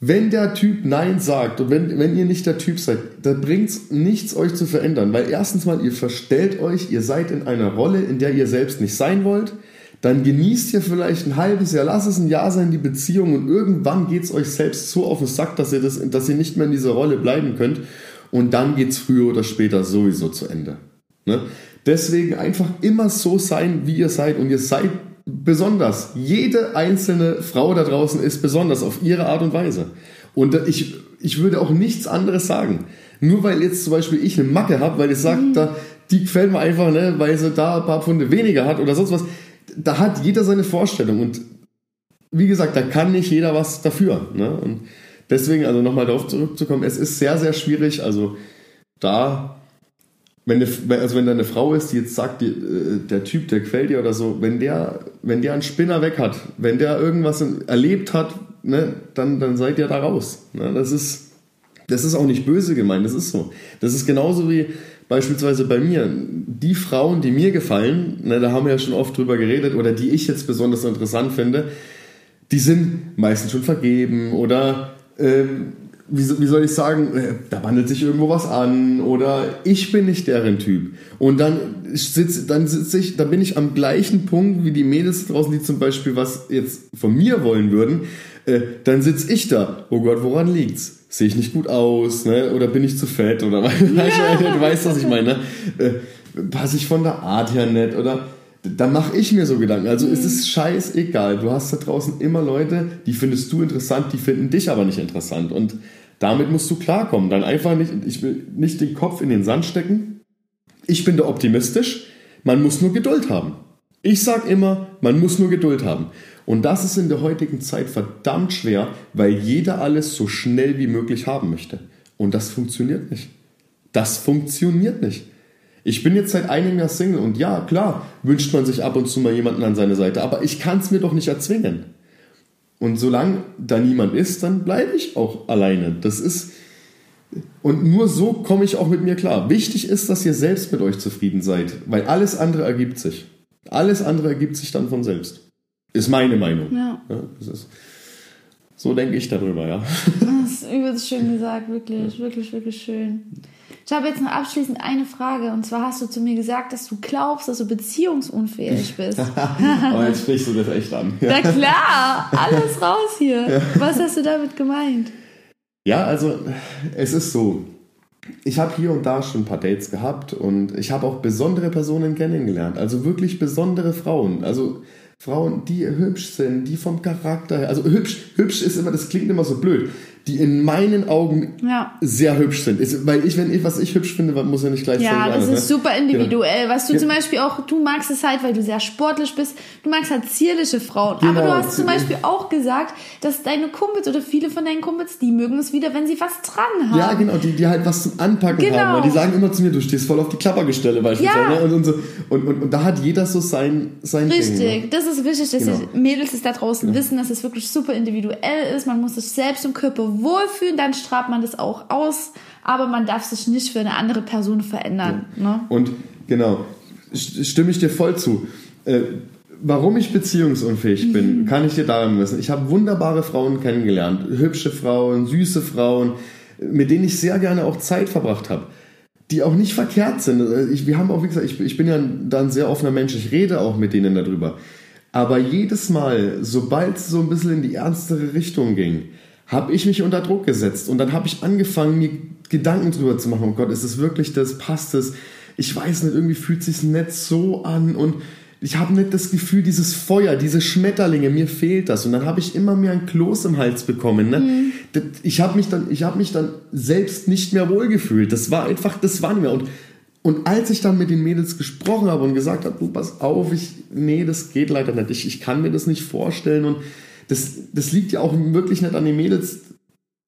Wenn der Typ Nein sagt und wenn, wenn ihr nicht der Typ seid, da bringt es nichts, euch zu verändern. Weil erstens mal, ihr verstellt euch, ihr seid in einer Rolle, in der ihr selbst nicht sein wollt dann genießt ihr vielleicht ein halbes Jahr, lasst es ein Jahr sein, die Beziehung und irgendwann geht es euch selbst so auf den Sack, dass ihr, das, dass ihr nicht mehr in dieser Rolle bleiben könnt und dann geht es früher oder später sowieso zu Ende. Ne? Deswegen einfach immer so sein, wie ihr seid und ihr seid besonders. Jede einzelne Frau da draußen ist besonders auf ihre Art und Weise. Und ich, ich würde auch nichts anderes sagen. Nur weil jetzt zum Beispiel ich eine Macke habe, weil ich sage, mhm. da, die gefällt mir einfach, ne, weil sie da ein paar Pfunde weniger hat oder sonst was da hat jeder seine Vorstellung und wie gesagt, da kann nicht jeder was dafür. Ne? Und deswegen, also nochmal darauf zurückzukommen, es ist sehr, sehr schwierig. Also da, wenn, eine, also wenn da eine Frau ist, die jetzt sagt, die, äh, der Typ, der gefällt dir oder so, wenn der, wenn der einen Spinner weg hat, wenn der irgendwas erlebt hat, ne, dann, dann seid ihr da raus. Ne? Das ist, das ist auch nicht böse gemeint, das ist so. Das ist genauso wie, beispielsweise bei mir, die Frauen, die mir gefallen, ne, da haben wir ja schon oft drüber geredet, oder die ich jetzt besonders interessant finde, die sind meistens schon vergeben oder ähm, wie, wie, soll ich sagen, äh, da wandelt sich irgendwo was an oder ich bin nicht deren Typ. Und dann sitze dann sitz ich, da bin ich am gleichen Punkt wie die Mädels draußen, die zum Beispiel was jetzt von mir wollen würden. Äh, dann sitze ich da. Oh Gott, woran liegt's? sehe ich nicht gut aus, ne? Oder bin ich zu fett oder ja. du weißt, was ich meine. Ne? Äh, passe ich von der Art her nicht oder da mache ich mir so Gedanken. Also mhm. es ist scheißegal. Du hast da draußen immer Leute, die findest du interessant, die finden dich aber nicht interessant. Und damit musst du klarkommen. Dann einfach nicht, ich will nicht den Kopf in den Sand stecken. Ich bin da optimistisch. Man muss nur Geduld haben. Ich sage immer, man muss nur Geduld haben. Und das ist in der heutigen Zeit verdammt schwer, weil jeder alles so schnell wie möglich haben möchte. Und das funktioniert nicht. Das funktioniert nicht. Ich bin jetzt seit einem Jahr Single und ja, klar, wünscht man sich ab und zu mal jemanden an seine Seite, aber ich kann es mir doch nicht erzwingen. Und solange da niemand ist, dann bleibe ich auch alleine. Das ist. Und nur so komme ich auch mit mir klar. Wichtig ist, dass ihr selbst mit euch zufrieden seid, weil alles andere ergibt sich. Alles andere ergibt sich dann von selbst. Ist meine Meinung. Ja. ja ist, so denke ich darüber, ja. Das ist übelst schön gesagt, wirklich, wirklich, wirklich schön. Ich habe jetzt noch abschließend eine Frage. Und zwar hast du zu mir gesagt, dass du glaubst, dass du beziehungsunfähig bist. Aber jetzt sprichst du das echt an. Na klar, alles raus hier. Ja. Was hast du damit gemeint? Ja, also es ist so. Ich habe hier und da schon ein paar Dates gehabt und ich habe auch besondere Personen kennengelernt. Also wirklich besondere Frauen. Also Frauen, die hübsch sind, die vom Charakter her, also hübsch, hübsch ist immer, das klingt immer so blöd, die in meinen Augen ja. sehr hübsch sind. Ist, weil ich, wenn ich, was ich hübsch finde, muss ja nicht gleich sein. Ja, das ist ne? super individuell. Genau. Was du ja. zum Beispiel auch, du magst es halt, weil du sehr sportlich bist, du magst halt zierliche Frauen. Genau. Aber du hast zum Beispiel auch gesagt, dass deine Kumpels oder viele von deinen Kumpels, die mögen es wieder, wenn sie was dran haben. Ja, genau, die, die halt was zum Anpacken genau. haben. Weil die sagen immer zu mir, du stehst voll auf die Klappergestelle beispielsweise. Ja. Ne? Und, und, so. und, und, und, da hat jeder so sein, sein Richtig, Ding, ne? das ist wichtig, dass genau. die Mädels es da draußen genau. wissen, dass es wirklich super individuell ist. Man muss sich selbst im Körper wohlfühlen, dann strahlt man das auch aus, aber man darf sich nicht für eine andere Person verändern. Ja. Ne? Und genau, stimme ich dir voll zu. Äh, warum ich beziehungsunfähig bin, mhm. kann ich dir daran wissen. Ich habe wunderbare Frauen kennengelernt, hübsche Frauen, süße Frauen, mit denen ich sehr gerne auch Zeit verbracht habe die auch nicht verkehrt sind. Äh, ich, wir haben auch, wie gesagt, ich, ich bin ja dann ein sehr offener Mensch, ich rede auch mit denen darüber. Aber jedes Mal, sobald es so ein bisschen in die ernstere Richtung ging, habe ich mich unter Druck gesetzt und dann habe ich angefangen, mir Gedanken drüber zu machen. Oh Gott, ist es wirklich das? Passt es? Ich weiß nicht, irgendwie fühlt sich nicht so an und ich habe nicht das Gefühl, dieses Feuer, diese Schmetterlinge, mir fehlt das. Und dann habe ich immer mehr ein Kloß im Hals bekommen. Ne? Mhm. Ich habe mich, dann, hab mich dann selbst nicht mehr wohlgefühlt. Das war einfach, das war nicht mehr. Und, und als ich dann mit den Mädels gesprochen habe und gesagt habe, du pass auf, ich, nee, das geht leider nicht. Ich, ich kann mir das nicht vorstellen. Und das, das liegt ja auch wirklich nicht an den Mädels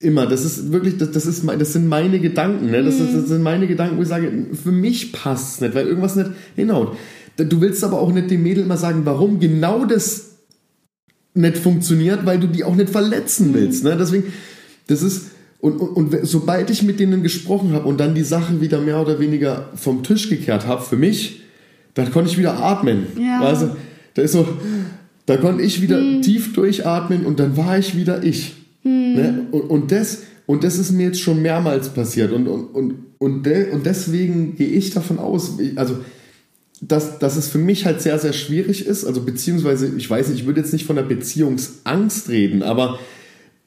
immer. Das ist wirklich, das, das, ist, das sind meine Gedanken. Ne? Das, ist, das sind meine Gedanken, wo ich sage, für mich passt es nicht, weil irgendwas nicht hinhaut. Du willst aber auch nicht dem Mädel immer sagen, warum genau das nicht funktioniert, weil du die auch nicht verletzen willst. Ne? Deswegen, das ist, und, und, und sobald ich mit denen gesprochen habe und dann die Sache wieder mehr oder weniger vom Tisch gekehrt habe, für mich, dann konnte ich wieder atmen. Ja. Also, da ist so, da konnte ich wieder hm. tief durchatmen und dann war ich wieder ich. Hm. Ne? Und, und, das, und das ist mir jetzt schon mehrmals passiert. Und, und, und, und, de, und deswegen gehe ich davon aus, also dass, dass es für mich halt sehr, sehr schwierig ist. Also beziehungsweise, ich weiß nicht, ich würde jetzt nicht von der Beziehungsangst reden, aber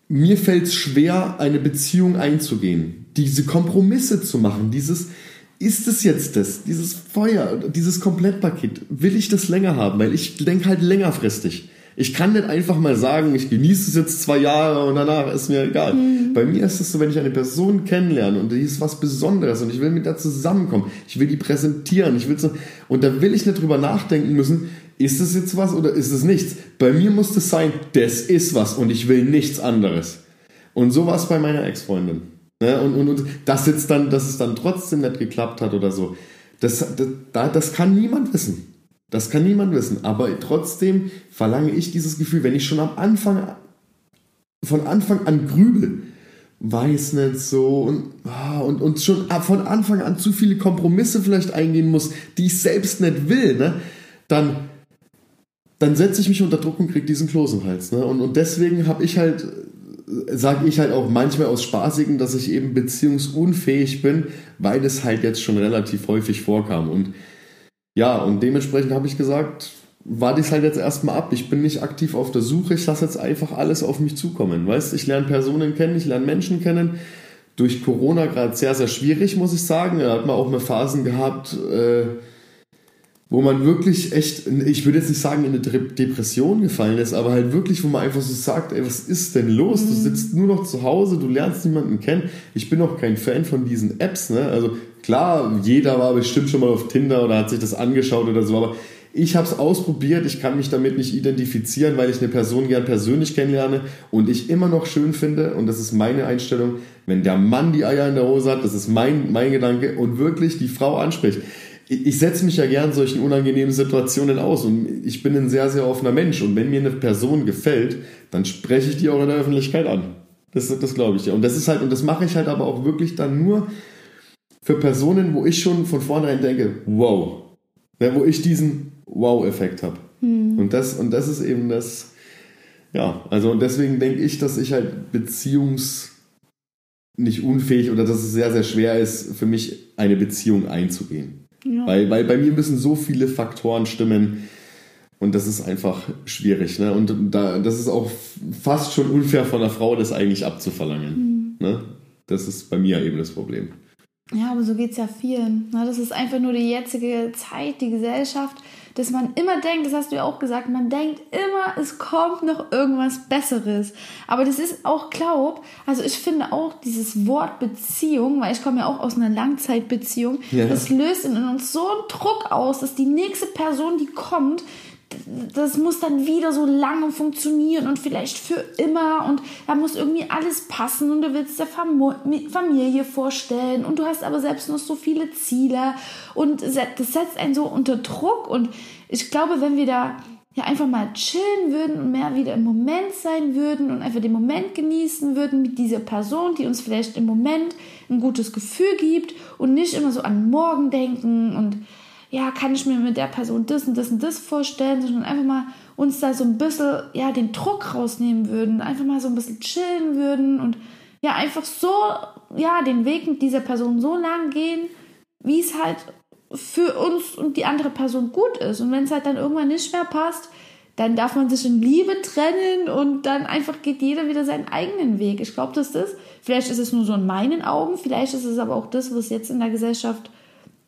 mir fällt es schwer, eine Beziehung einzugehen. Diese Kompromisse zu machen, dieses, ist es jetzt das, dieses Feuer, dieses Komplettpaket, will ich das länger haben, weil ich denke halt längerfristig. Ich kann nicht einfach mal sagen, ich genieße es jetzt zwei Jahre und danach ist mir egal. Mhm. Bei mir ist es so, wenn ich eine Person kennenlerne und die ist was Besonderes und ich will mit der zusammenkommen, ich will die präsentieren, ich will so, und da will ich nicht drüber nachdenken müssen, ist es jetzt was oder ist es nichts? Bei mir muss es sein, das ist was und ich will nichts anderes. Und so war es bei meiner Ex-Freundin. Ne? Und, und, und das jetzt dann, dass es dann trotzdem nicht geklappt hat oder so, das, das, das kann niemand wissen. Das kann niemand wissen. Aber trotzdem verlange ich dieses Gefühl, wenn ich schon am Anfang, von Anfang an grübel, weiß nicht so und, ah, und, und schon von Anfang an zu viele Kompromisse vielleicht eingehen muss, die ich selbst nicht will, ne? dann, dann setze ich mich unter Druck und kriege diesen Kloß im Hals. Ne? Und, und deswegen habe ich halt sage ich halt auch manchmal aus Spaßigen, dass ich eben beziehungsunfähig bin, weil es halt jetzt schon relativ häufig vorkam. Und ja, und dementsprechend habe ich gesagt, warte ich halt jetzt erstmal ab. Ich bin nicht aktiv auf der Suche, ich lasse jetzt einfach alles auf mich zukommen. Weißt ich lerne Personen kennen, ich lerne Menschen kennen. Durch Corona gerade sehr, sehr schwierig, muss ich sagen. Da hat man auch mal Phasen gehabt, äh, wo man wirklich echt, ich würde jetzt nicht sagen, in eine Depression gefallen ist, aber halt wirklich, wo man einfach so sagt, ey, was ist denn los? Mhm. Du sitzt nur noch zu Hause, du lernst niemanden kennen. Ich bin auch kein Fan von diesen Apps, ne? Also klar, jeder war bestimmt schon mal auf Tinder oder hat sich das angeschaut oder so, aber ich habe es ausprobiert, ich kann mich damit nicht identifizieren, weil ich eine Person gern persönlich kennenlerne und ich immer noch schön finde, und das ist meine Einstellung, wenn der Mann die Eier in der Hose hat, das ist mein, mein Gedanke, und wirklich die Frau anspricht ich setze mich ja gern solchen unangenehmen Situationen aus und ich bin ein sehr, sehr offener Mensch und wenn mir eine Person gefällt, dann spreche ich die auch in der Öffentlichkeit an. Das, das glaube ich ja. Und das ist halt, und das mache ich halt aber auch wirklich dann nur für Personen, wo ich schon von vornherein denke, wow. Ja, wo ich diesen Wow-Effekt habe. Mhm. Und, das, und das ist eben das, ja, also deswegen denke ich, dass ich halt Beziehungs- nicht unfähig oder dass es sehr, sehr schwer ist, für mich eine Beziehung einzugehen. Ja. Weil, weil bei mir müssen so viele Faktoren stimmen und das ist einfach schwierig. Ne? Und da, das ist auch fast schon unfair von einer Frau, das eigentlich abzuverlangen. Mhm. Ne? Das ist bei mir eben das Problem. Ja, aber so geht es ja vielen. Ne? Das ist einfach nur die jetzige Zeit, die Gesellschaft dass man immer denkt, das hast du ja auch gesagt, man denkt immer, es kommt noch irgendwas Besseres. Aber das ist auch Glaub. Also ich finde auch dieses Wort Beziehung, weil ich komme ja auch aus einer Langzeitbeziehung, ja. das löst in uns so einen Druck aus, dass die nächste Person, die kommt, das muss dann wieder so lange funktionieren und vielleicht für immer und da muss irgendwie alles passen und du willst der Familie vorstellen und du hast aber selbst noch so viele Ziele und das setzt einen so unter Druck und ich glaube, wenn wir da ja einfach mal chillen würden und mehr wieder im Moment sein würden und einfach den Moment genießen würden mit dieser Person, die uns vielleicht im Moment ein gutes Gefühl gibt und nicht immer so an morgen denken und ja, kann ich mir mit der Person das und das und das vorstellen, sondern einfach mal uns da so ein bisschen, ja, den Druck rausnehmen würden, einfach mal so ein bisschen chillen würden und ja, einfach so, ja, den Weg mit dieser Person so lang gehen, wie es halt für uns und die andere Person gut ist. Und wenn es halt dann irgendwann nicht mehr passt, dann darf man sich in Liebe trennen und dann einfach geht jeder wieder seinen eigenen Weg. Ich glaube, dass das, vielleicht ist es nur so in meinen Augen, vielleicht ist es aber auch das, was jetzt in der Gesellschaft,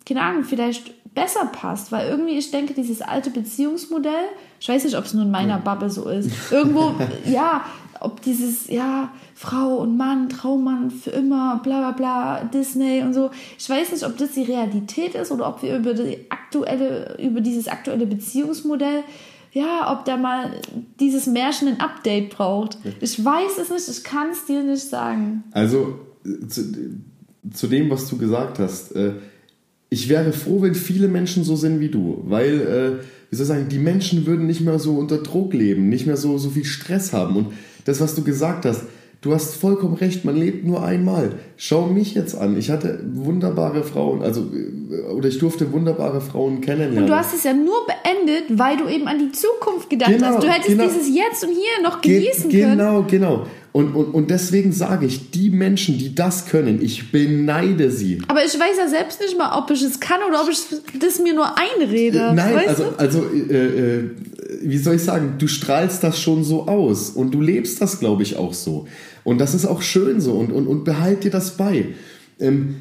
keine Ahnung, vielleicht besser passt, weil irgendwie, ich denke, dieses alte Beziehungsmodell, ich weiß nicht, ob es nur in meiner Bubble so ist, irgendwo, ja, ob dieses, ja, Frau und Mann, Traummann für immer, bla bla bla, Disney und so. Ich weiß nicht, ob das die Realität ist oder ob wir über die aktuelle, über dieses aktuelle Beziehungsmodell, ja, ob da mal dieses Märchen ein Update braucht. Ich weiß es nicht, ich kann es dir nicht sagen. Also, zu, zu, dem, was du gesagt hast, äh, ich wäre froh, wenn viele Menschen so sind wie du, weil, äh, wie soll ich sagen, die Menschen würden nicht mehr so unter Druck leben, nicht mehr so, so viel Stress haben. Und das, was du gesagt hast, du hast vollkommen recht, man lebt nur einmal. Schau mich jetzt an. Ich hatte wunderbare Frauen, also, äh, oder ich durfte wunderbare Frauen kennenlernen. Und du hast es ja nur beendet, weil du eben an die Zukunft gedacht genau, hast. Du hättest genau. dieses Jetzt und Hier noch genießen Ge können. Genau, genau. Und, und, und deswegen sage ich, die Menschen, die das können, ich beneide sie. Aber ich weiß ja selbst nicht mal, ob ich es kann oder ob ich das mir nur einrede. Äh, nein, weißt also, du? also äh, äh, wie soll ich sagen, du strahlst das schon so aus und du lebst das, glaube ich, auch so. Und das ist auch schön so und, und, und behalt dir das bei. Ähm,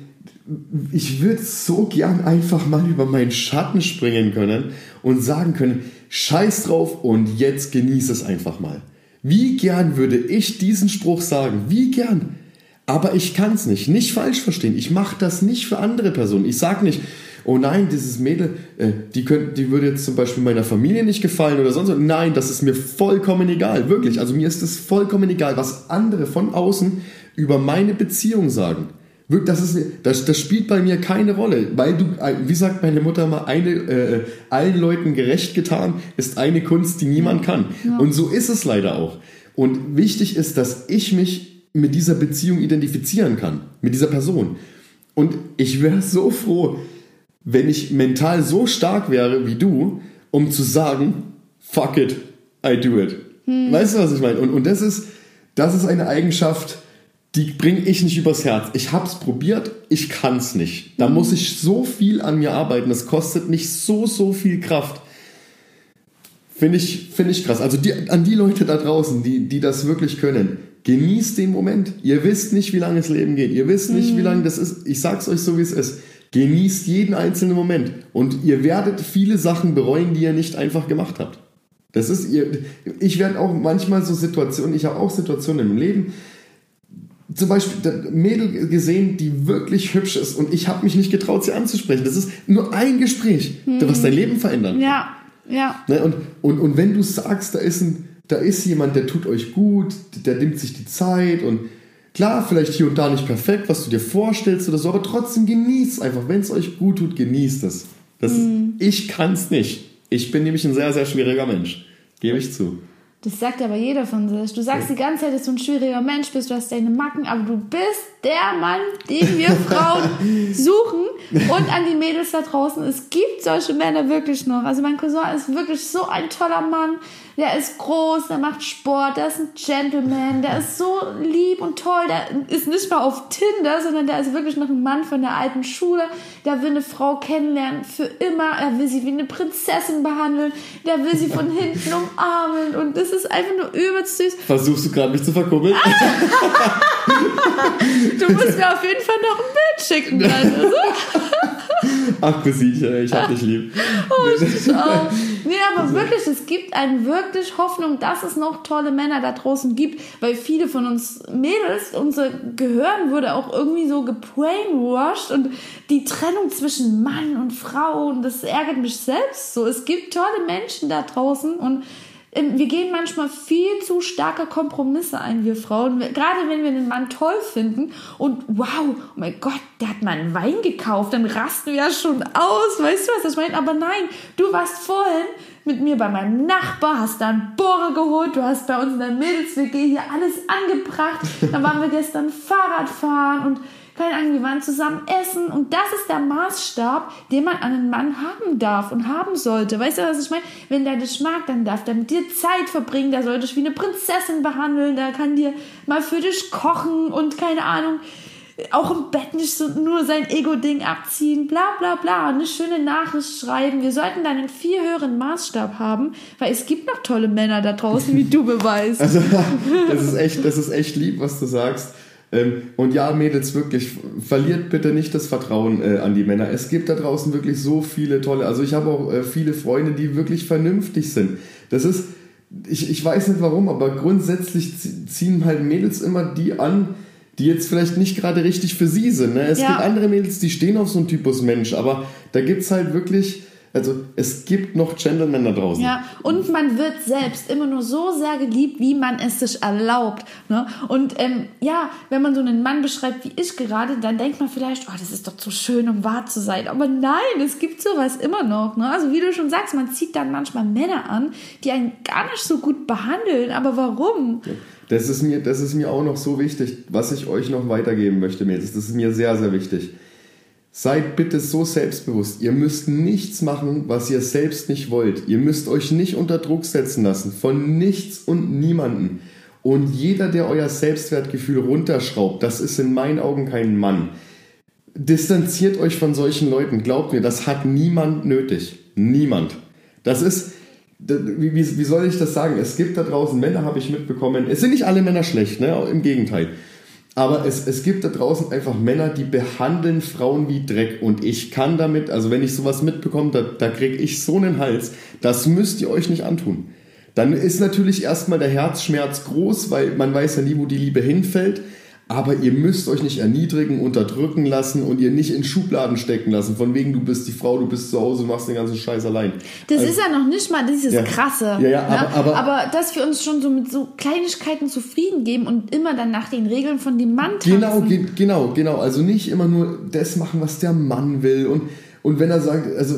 ich würde so gern einfach mal über meinen Schatten springen können und sagen können, scheiß drauf und jetzt genieß es einfach mal. Wie gern würde ich diesen Spruch sagen? Wie gern? Aber ich kann es nicht. Nicht falsch verstehen. Ich mache das nicht für andere Personen. Ich sage nicht, oh nein, dieses Mädel, äh, die, könnt, die würde jetzt zum Beispiel meiner Familie nicht gefallen oder sonst was. Nein, das ist mir vollkommen egal. Wirklich. Also mir ist es vollkommen egal, was andere von außen über meine Beziehung sagen. Das, ist, das, das spielt bei mir keine Rolle, weil du, wie sagt meine Mutter mal, eine, äh, allen Leuten gerecht getan ist eine Kunst, die niemand kann. Ja. Und so ist es leider auch. Und wichtig ist, dass ich mich mit dieser Beziehung identifizieren kann, mit dieser Person. Und ich wäre so froh, wenn ich mental so stark wäre wie du, um zu sagen, fuck it, I do it. Hm. Weißt du, was ich meine? Und, und das, ist, das ist eine Eigenschaft, die bringe ich nicht übers Herz. Ich habe es probiert, ich kann es nicht. Da muss ich so viel an mir arbeiten. Das kostet mich so, so viel Kraft. Finde ich, find ich krass. Also die, an die Leute da draußen, die, die das wirklich können, genießt den Moment. Ihr wisst nicht, wie lange das Leben geht. Ihr wisst nicht, mhm. wie lange das ist. Ich sag's euch so, wie es ist. Genießt jeden einzelnen Moment. Und ihr werdet viele Sachen bereuen, die ihr nicht einfach gemacht habt. Das ist, ihr, ich werde auch manchmal so Situationen, ich habe auch Situationen im Leben, zum Beispiel ein Mädel gesehen, die wirklich hübsch ist und ich habe mich nicht getraut, sie anzusprechen. Das ist nur ein Gespräch, hm. was dein Leben verändern kann. Ja, ja. Ne? Und, und, und wenn du sagst, da ist, ein, da ist jemand, der tut euch gut, der nimmt sich die Zeit und klar, vielleicht hier und da nicht perfekt, was du dir vorstellst oder so, aber trotzdem genießt einfach. Wenn es euch gut tut, genießt es. Das hm. ich kann es nicht. Ich bin nämlich ein sehr, sehr schwieriger Mensch. Gebe ich zu. Das sagt aber jeder von sich. Du sagst die ganze Zeit, dass du ein schwieriger Mensch bist, du hast deine Macken, aber du bist der Mann, den wir Frauen suchen. Und an die Mädels da draußen, es gibt solche Männer wirklich noch. Also mein Cousin ist wirklich so ein toller Mann, der ist groß, der macht Sport, der ist ein Gentleman, der ist so lieb und toll, der ist nicht mal auf Tinder, sondern der ist wirklich noch ein Mann von der alten Schule, der will eine Frau kennenlernen für immer, er will sie wie eine Prinzessin behandeln, der will sie von hinten umarmen und das ist einfach nur übelst süß. Versuchst du gerade mich zu verkuppeln? du musst mir auf jeden Fall noch ein Bild schicken dann. Also. Ach, Cousine, ich hab dich lieb. Oh, ich auch. Nee, aber wirklich, es gibt einen wirklich Hoffnung, dass es noch tolle Männer da draußen gibt, weil viele von uns Mädels, unser Gehirn wurde auch irgendwie so gebrainwashed und die Trennung zwischen Mann und Frau, und das ärgert mich selbst so. Es gibt tolle Menschen da draußen und wir gehen manchmal viel zu starke Kompromisse ein, wir Frauen. Gerade wenn wir einen Mann toll finden und wow, oh mein Gott, der hat mal einen Wein gekauft, dann rasten wir ja schon aus. Weißt du, was ich meine? Aber nein, du warst vorhin mit mir bei meinem Nachbar, hast da einen Bohrer geholt, du hast bei uns in der Mädels-WG hier alles angebracht. Dann waren wir gestern Fahrrad fahren und keine Ahnung, wir waren zusammen essen und das ist der Maßstab, den man an einen Mann haben darf und haben sollte. Weißt du, was ich meine? Wenn der dich mag, dann darf der mit dir Zeit verbringen, der soll dich wie eine Prinzessin behandeln, der kann dir mal für dich kochen und keine Ahnung, auch im Bett nicht so nur sein Ego-Ding abziehen, bla bla bla, eine schöne Nachricht schreiben. Wir sollten dann einen viel höheren Maßstab haben, weil es gibt noch tolle Männer da draußen, wie du beweist. Also, das ist echt, das ist echt lieb, was du sagst. Ähm, und ja, Mädels, wirklich, verliert bitte nicht das Vertrauen äh, an die Männer. Es gibt da draußen wirklich so viele tolle, also ich habe auch äh, viele Freunde, die wirklich vernünftig sind. Das ist, ich, ich weiß nicht warum, aber grundsätzlich ziehen halt Mädels immer die an, die jetzt vielleicht nicht gerade richtig für sie sind. Ne? Es ja. gibt andere Mädels, die stehen auf so einen Typus Mensch, aber da gibt es halt wirklich also es gibt noch Gentlemen da draußen. Ja, und man wird selbst immer nur so sehr geliebt, wie man es sich erlaubt. Ne? Und ähm, ja, wenn man so einen Mann beschreibt wie ich gerade, dann denkt man vielleicht, oh, das ist doch zu schön, um wahr zu sein. Aber nein, es gibt sowas immer noch. Ne? Also wie du schon sagst, man zieht dann manchmal Männer an, die einen gar nicht so gut behandeln. Aber warum? Das ist mir, das ist mir auch noch so wichtig, was ich euch noch weitergeben möchte, Mädels. Das ist mir sehr, sehr wichtig Seid bitte so selbstbewusst. Ihr müsst nichts machen, was ihr selbst nicht wollt. Ihr müsst euch nicht unter Druck setzen lassen von nichts und niemanden. Und jeder, der euer Selbstwertgefühl runterschraubt, das ist in meinen Augen kein Mann. Distanziert euch von solchen Leuten. Glaubt mir, das hat niemand nötig. Niemand. Das ist, wie, soll ich das sagen? Es gibt da draußen Männer, habe ich mitbekommen. Es sind nicht alle Männer schlecht, ne? Im Gegenteil. Aber es, es gibt da draußen einfach Männer, die behandeln Frauen wie Dreck. Und ich kann damit, also wenn ich sowas mitbekomme, da, da kriege ich so einen Hals. Das müsst ihr euch nicht antun. Dann ist natürlich erstmal der Herzschmerz groß, weil man weiß ja nie, wo die Liebe hinfällt. Aber ihr müsst euch nicht erniedrigen, unterdrücken lassen und ihr nicht in Schubladen stecken lassen. Von wegen, du bist die Frau, du bist zu Hause, machst den ganzen Scheiß allein. Das also, ist ja noch nicht mal dieses ja, Krasse. Ja, ja, ne? aber, aber, aber, dass wir uns schon so mit so Kleinigkeiten zufrieden geben und immer dann nach den Regeln von dem Mann tanzen. Genau, ge genau, genau. Also nicht immer nur das machen, was der Mann will und und wenn er sagt, also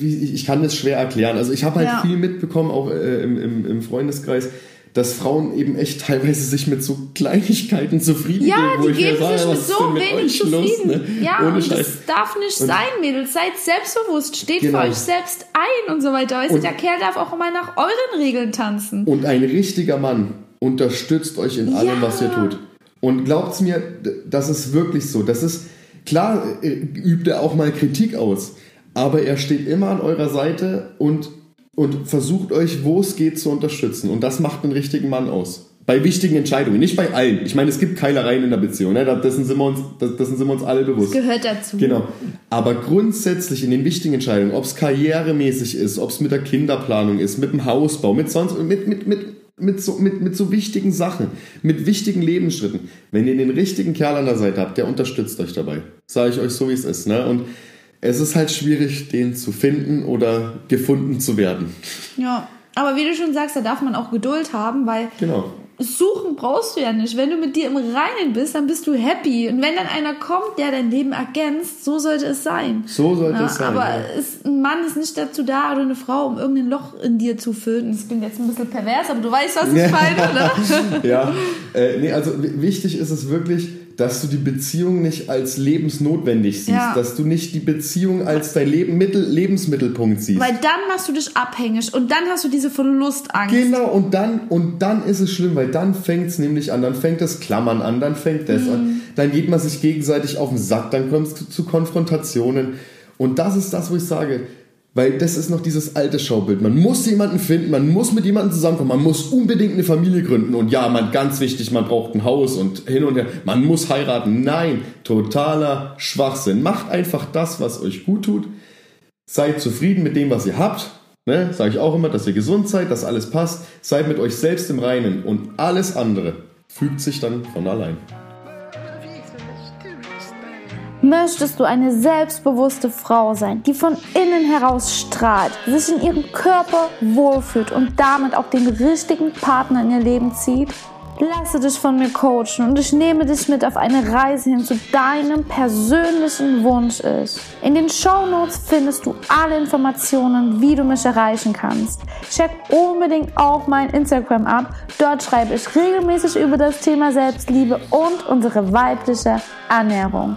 ich kann das schwer erklären. Also ich habe halt ja. viel mitbekommen, auch äh, im, im, im Freundeskreis dass Frauen eben echt teilweise sich mit so Kleinigkeiten zufrieden ja, geben. Ja, die geben sich mit so wenig zufrieden. Los, ne? Ja, Ohne und Scheiß. das darf nicht und sein, Mädels. Seid selbstbewusst, steht genau. für euch selbst ein und so weiter. Weißt du, der Kerl darf auch mal nach euren Regeln tanzen. Und ein richtiger Mann unterstützt euch in allem, ja. was ihr tut. Und glaubt's mir, das ist wirklich so. Das ist, klar äh, übt er auch mal Kritik aus, aber er steht immer an eurer Seite und und versucht euch, wo es geht, zu unterstützen. Und das macht einen richtigen Mann aus. Bei wichtigen Entscheidungen, nicht bei allen. Ich meine, es gibt Keilereien in der Beziehung, ne? dessen, sind wir uns, dessen sind wir uns alle bewusst. Das gehört dazu. Genau. Aber grundsätzlich in den wichtigen Entscheidungen, ob es karrieremäßig ist, ob es mit der Kinderplanung ist, mit dem Hausbau, mit sonst, mit, mit, mit, mit so, mit, mit so wichtigen Sachen, mit wichtigen Lebensschritten. Wenn ihr den richtigen Kerl an der Seite habt, der unterstützt euch dabei. Sage ich euch so, wie es ist. Ne? Und es ist halt schwierig, den zu finden oder gefunden zu werden. Ja, aber wie du schon sagst, da darf man auch Geduld haben, weil genau. suchen brauchst du ja nicht. Wenn du mit dir im Reinen bist, dann bist du happy. Und wenn dann einer kommt, der dein Leben ergänzt, so sollte es sein. So sollte ja, es sein. Aber ja. ist, ein Mann ist nicht dazu da oder eine Frau, um irgendein Loch in dir zu füllen. Das klingt jetzt ein bisschen pervers, aber du weißt, was ich meine, oder? ja, äh, nee, also wichtig ist es wirklich, dass du die Beziehung nicht als lebensnotwendig siehst, ja. dass du nicht die Beziehung als dein Leben, Mittel, Lebensmittelpunkt siehst. Weil dann machst du dich abhängig und dann hast du diese Verlustangst. Genau, und dann, und dann ist es schlimm, weil dann fängt es nämlich an, dann fängt das Klammern an, dann fängt das mhm. an, dann geht man sich gegenseitig auf den Sack, dann kommt es zu, zu Konfrontationen. Und das ist das, wo ich sage, weil das ist noch dieses alte Schaubild. Man muss jemanden finden, man muss mit jemandem zusammenkommen, man muss unbedingt eine Familie gründen. Und ja, man, ganz wichtig, man braucht ein Haus und hin und her. Man muss heiraten. Nein, totaler Schwachsinn. Macht einfach das, was euch gut tut. Seid zufrieden mit dem, was ihr habt. Ne? Sage ich auch immer, dass ihr gesund seid, dass alles passt. Seid mit euch selbst im Reinen und alles andere fügt sich dann von allein. Möchtest du eine selbstbewusste Frau sein, die von innen heraus strahlt, sich in ihrem Körper wohlfühlt und damit auch den richtigen Partner in ihr Leben zieht? Lasse dich von mir coachen und ich nehme dich mit auf eine Reise hin zu deinem persönlichen Wunsch ist. In den Show Notes findest du alle Informationen, wie du mich erreichen kannst. Check unbedingt auch mein Instagram ab. Dort schreibe ich regelmäßig über das Thema Selbstliebe und unsere weibliche Ernährung.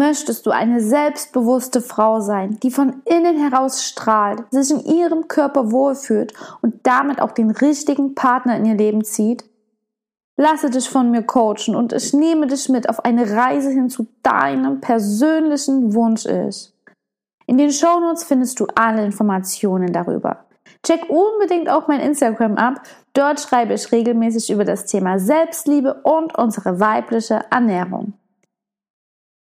Möchtest du eine selbstbewusste Frau sein, die von innen heraus strahlt, sich in ihrem Körper wohlfühlt und damit auch den richtigen Partner in ihr Leben zieht? Lasse dich von mir coachen und ich nehme dich mit auf eine Reise hin zu deinem persönlichen Wunsch ist. In den Shownotes findest du alle Informationen darüber. Check unbedingt auch mein Instagram ab. Dort schreibe ich regelmäßig über das Thema Selbstliebe und unsere weibliche Ernährung.